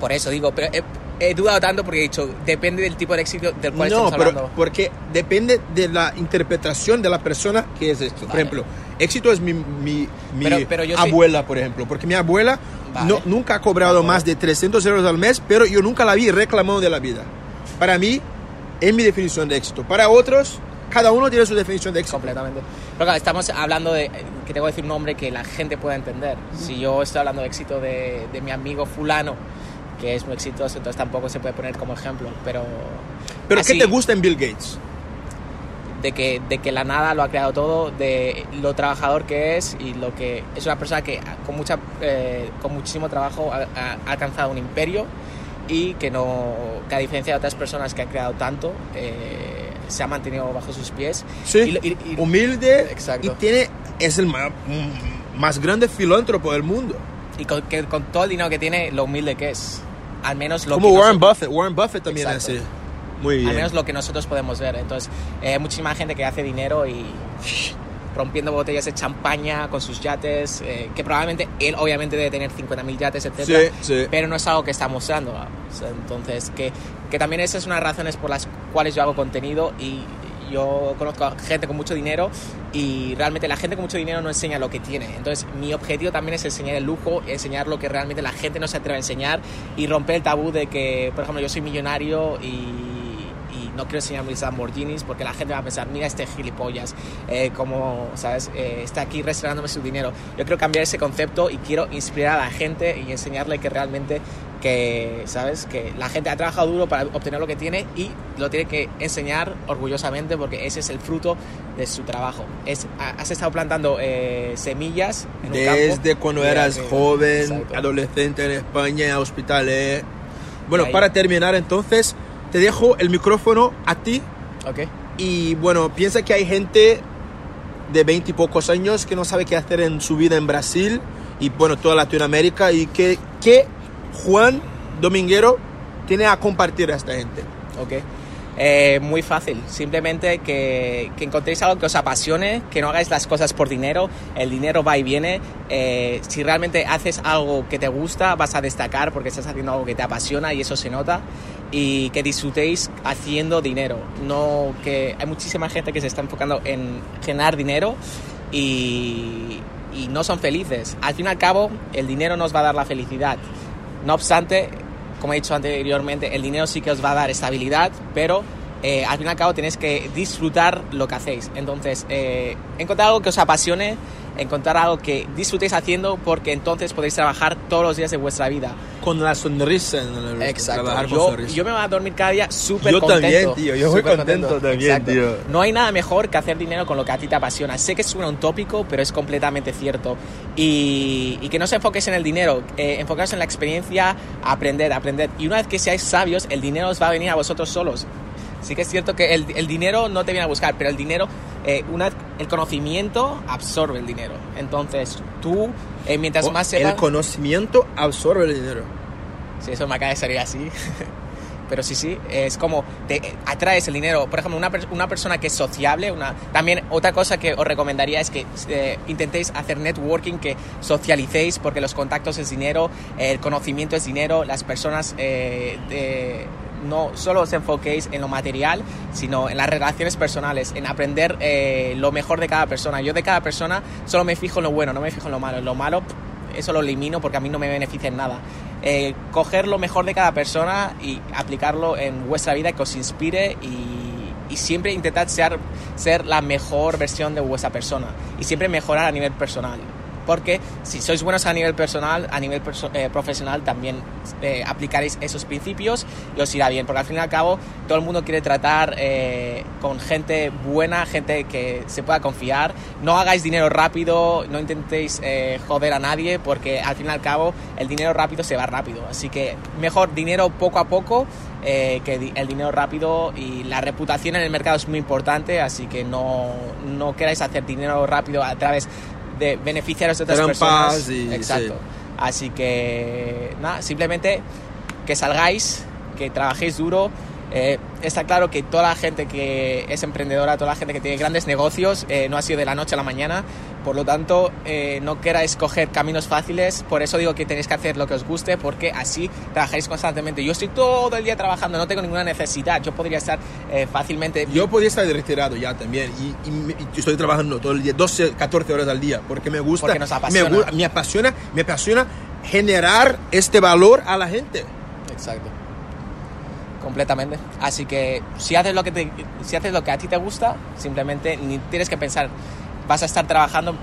Por eso digo, pero he, he dudado tanto porque he dicho, depende del tipo de éxito del cual No, estamos pero hablando. porque depende de la interpretación de la persona que es esto. Por Vale. ejemplo, éxito es mi, mi, mi Pero- pero yo soy- abuela, por ejemplo. Porque mi abuela Vale. no, nunca ha cobrado acuerdo. más de 300 euros al mes, pero yo nunca la vi reclamando de la vida. Para mí, es mi definición de éxito. Para otros, cada uno tiene su definición de éxito. Completamente. Pero claro, estamos hablando de que tengo que decir un nombre que la gente pueda entender. Si yo estoy hablando de éxito de, de mi amigo fulano, que es muy exitoso, entonces tampoco se puede poner como ejemplo. Pero, Pero así, ¿qué te gusta en Bill Gates? de que, de que la nada lo ha creado todo, de lo trabajador que es y lo que es una persona que con, mucha, eh, con muchísimo trabajo ha, ha, alcanzado un imperio y que, no, que a diferencia de otras personas que han creado tanto, eh, se ha mantenido bajo sus pies. Sí, Y- y- y- humilde Exacto. y tiene, es el más, más grande filántropo del mundo. y con, que, con todo el dinero que tiene, lo humilde que es. Al menos lo Como que Warren noso- Buffett. Warren Buffett también es Exacto. así. Muy bien. Al menos lo que nosotros podemos ver. Entonces, eh, muchísima gente que hace dinero y rompiendo botellas de champaña con sus yates, eh, que probablemente él obviamente debe tener 50.000 yates, etc. Sí, sí. Pero no es algo que está mostrando. O sea, entonces, que, que también esa es una de las razones por las cuales yo hago contenido y yo conozco a gente con mucho dinero y realmente la gente con mucho dinero no enseña lo que tiene. Entonces, mi objetivo también es enseñar el lujo, enseñar lo que realmente la gente no se atreve a enseñar y romper el tabú de que, por ejemplo, yo soy millonario y no quiero enseñar mis Lamborghinis porque la gente va a pensar, mira este gilipollas, eh, como, ¿sabes? Eh, está aquí restregándome su dinero. Yo quiero cambiar ese concepto y quiero inspirar a la gente y enseñarle que realmente que, ¿sabes? Que la gente ha trabajado duro para obtener lo que tiene y lo tiene que enseñar orgullosamente porque ese es el fruto de su trabajo. Es, has estado plantando eh, semillas en un campo. Desde cuando eras que- joven, Exacto. adolescente en España, hospitales. Bueno, para terminar entonces, te dejo el micrófono a ti Ok. y bueno, piensa que hay gente de 20 y pocos años que no sabe qué hacer en su vida en Brasil y bueno, toda Latinoamérica y que, que Juan Dominguero tiene a compartir a esta gente. Ok. Eh, muy fácil, simplemente que, que encontréis algo que os apasione, que no hagáis las cosas por dinero, el dinero va y viene, Eh, si realmente haces algo que te gusta vas a destacar porque estás haciendo algo que te apasiona y eso se nota. Y que disfrutéis haciendo dinero, no que hay muchísima gente que se está enfocando en generar dinero y, y no son felices. Al fin y al cabo, el dinero nos va a dar la felicidad. No obstante, como he dicho anteriormente, el dinero sí que os va a dar estabilidad, pero eh, al fin y al cabo tenéis que disfrutar lo que hacéis. Entonces, eh, encontrar algo que os apasione, encontrar algo que disfrutéis haciendo, porque entonces podéis trabajar todos los días de vuestra vida. Con la sonrisa en el con Yo, sonrisa. yo me voy a dormir cada día súper Yo contento. también, tío, yo voy súper contento también, Exacto. tío. No hay nada mejor que hacer dinero con lo que a ti te apasiona. Sé que suena un tópico, pero es completamente cierto. Y, y que no se enfoquéis en el dinero, eh, enfocaos en la experiencia, aprender, aprender. Y una vez que seáis sabios, el dinero os va a venir a vosotros solos. Sí que es cierto que el, el dinero no te viene a buscar, pero el dinero, eh, una, el conocimiento absorbe el dinero. Entonces, tú, eh, mientras Oh, más el sepas... conocimiento absorbe el dinero. Sí, eso me acaba de salir así. Pero sí, sí, es como te atraes el dinero. Por ejemplo, una, una persona que es sociable, una, también otra cosa que os recomendaría es que eh, intentéis hacer networking, que socialicéis, porque los contactos es dinero, el conocimiento es dinero, las personas eh, de- no solo os enfoquéis en lo material, sino en las relaciones personales, en aprender eh, lo mejor de cada persona. Yo de cada persona solo me fijo en lo bueno, no me fijo en lo malo. Lo malo, eso lo elimino porque a mí no me beneficia en nada. Eh, coger lo mejor de cada persona y aplicarlo en vuestra vida que os inspire y, y siempre intentad ser, ser la mejor versión de vuestra persona y siempre mejorar a nivel personal. Porque si sois buenos a nivel personal, a nivel eh, profesional también eh, aplicaréis esos principios y os irá bien. Porque al fin y al cabo todo el mundo quiere tratar eh, con gente buena, gente que se pueda confiar. No hagáis dinero rápido, no intentéis joder a nadie porque al fin y al cabo el dinero rápido se va rápido. Así que mejor dinero poco a poco que el dinero rápido y la reputación en el mercado es muy importante. Así que no, no queráis hacer dinero rápido a través de beneficiaros de otras Trampas personas. y- Exacto. sí. Así que nada, simplemente que salgáis, que trabajéis duro. Eh, está claro que toda la gente que es emprendedora, toda la gente que tiene grandes negocios, eh, no ha sido de la noche a la mañana. Por lo tanto, eh, no queráis coger caminos fáciles. Por eso digo que tenéis que hacer lo que os guste, porque así trabajáis constantemente. Yo estoy todo el día trabajando, no tengo ninguna necesidad. Yo podría estar fácilmente. Yo podía estar retirado ya también y, y me- y estoy trabajando todo el día, 12, 14 horas al día, porque me gusta. Porque nos apasiona. Me, gu- me apasiona, me apasiona generar este valor a la gente. Exacto. Completamente. Así que si haces lo que te, si haces lo que a ti te gusta, simplemente ni tienes que pensar vas a estar trabajando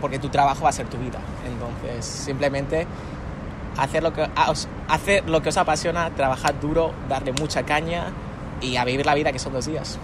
porque tu trabajo va a ser tu vida. Entonces, simplemente hacer lo que os, hacer lo que os apasiona, trabajar duro, darle mucha caña y a vivir la vida que son dos días.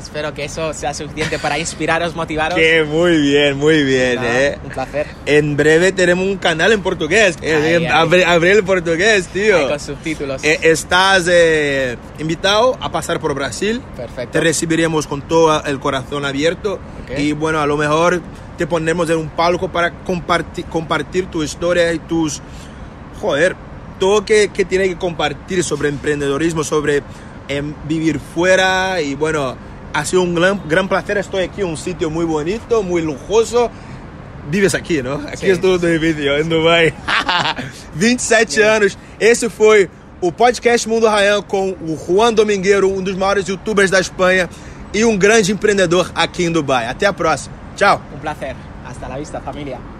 Espero que eso sea suficiente para inspiraros, motivaros. Que muy bien, muy bien, eh. Un placer. En breve tenemos un canal en portugués. Eh, Abrir el portugués, tío. Con subtítulos. Eh, estás eh, invitado a pasar por Brasil. Perfecto. Te recibiremos con todo el corazón abierto. Y bueno, a lo mejor te ponemos en un palco para compartir, compartir tu historia y tus. Joder, todo que, que tiene que compartir sobre emprendedorismo, sobre em, vivir fuera. Y bueno, ha sido un gran, gran placer. Estoy aquí en un sitio muy bonito, muy lujoso. Vives aqui, não? Aqui Sim. estou no vídeo, em Dubai. 27 anos. Esse foi o podcast Mundo Rayan com o Juan Domingueiro, um dos maiores youtubers da Espanha e um grande empreendedor aqui em Dubai. Até a próxima. Tchau. Un placer. Hasta la vista, familia.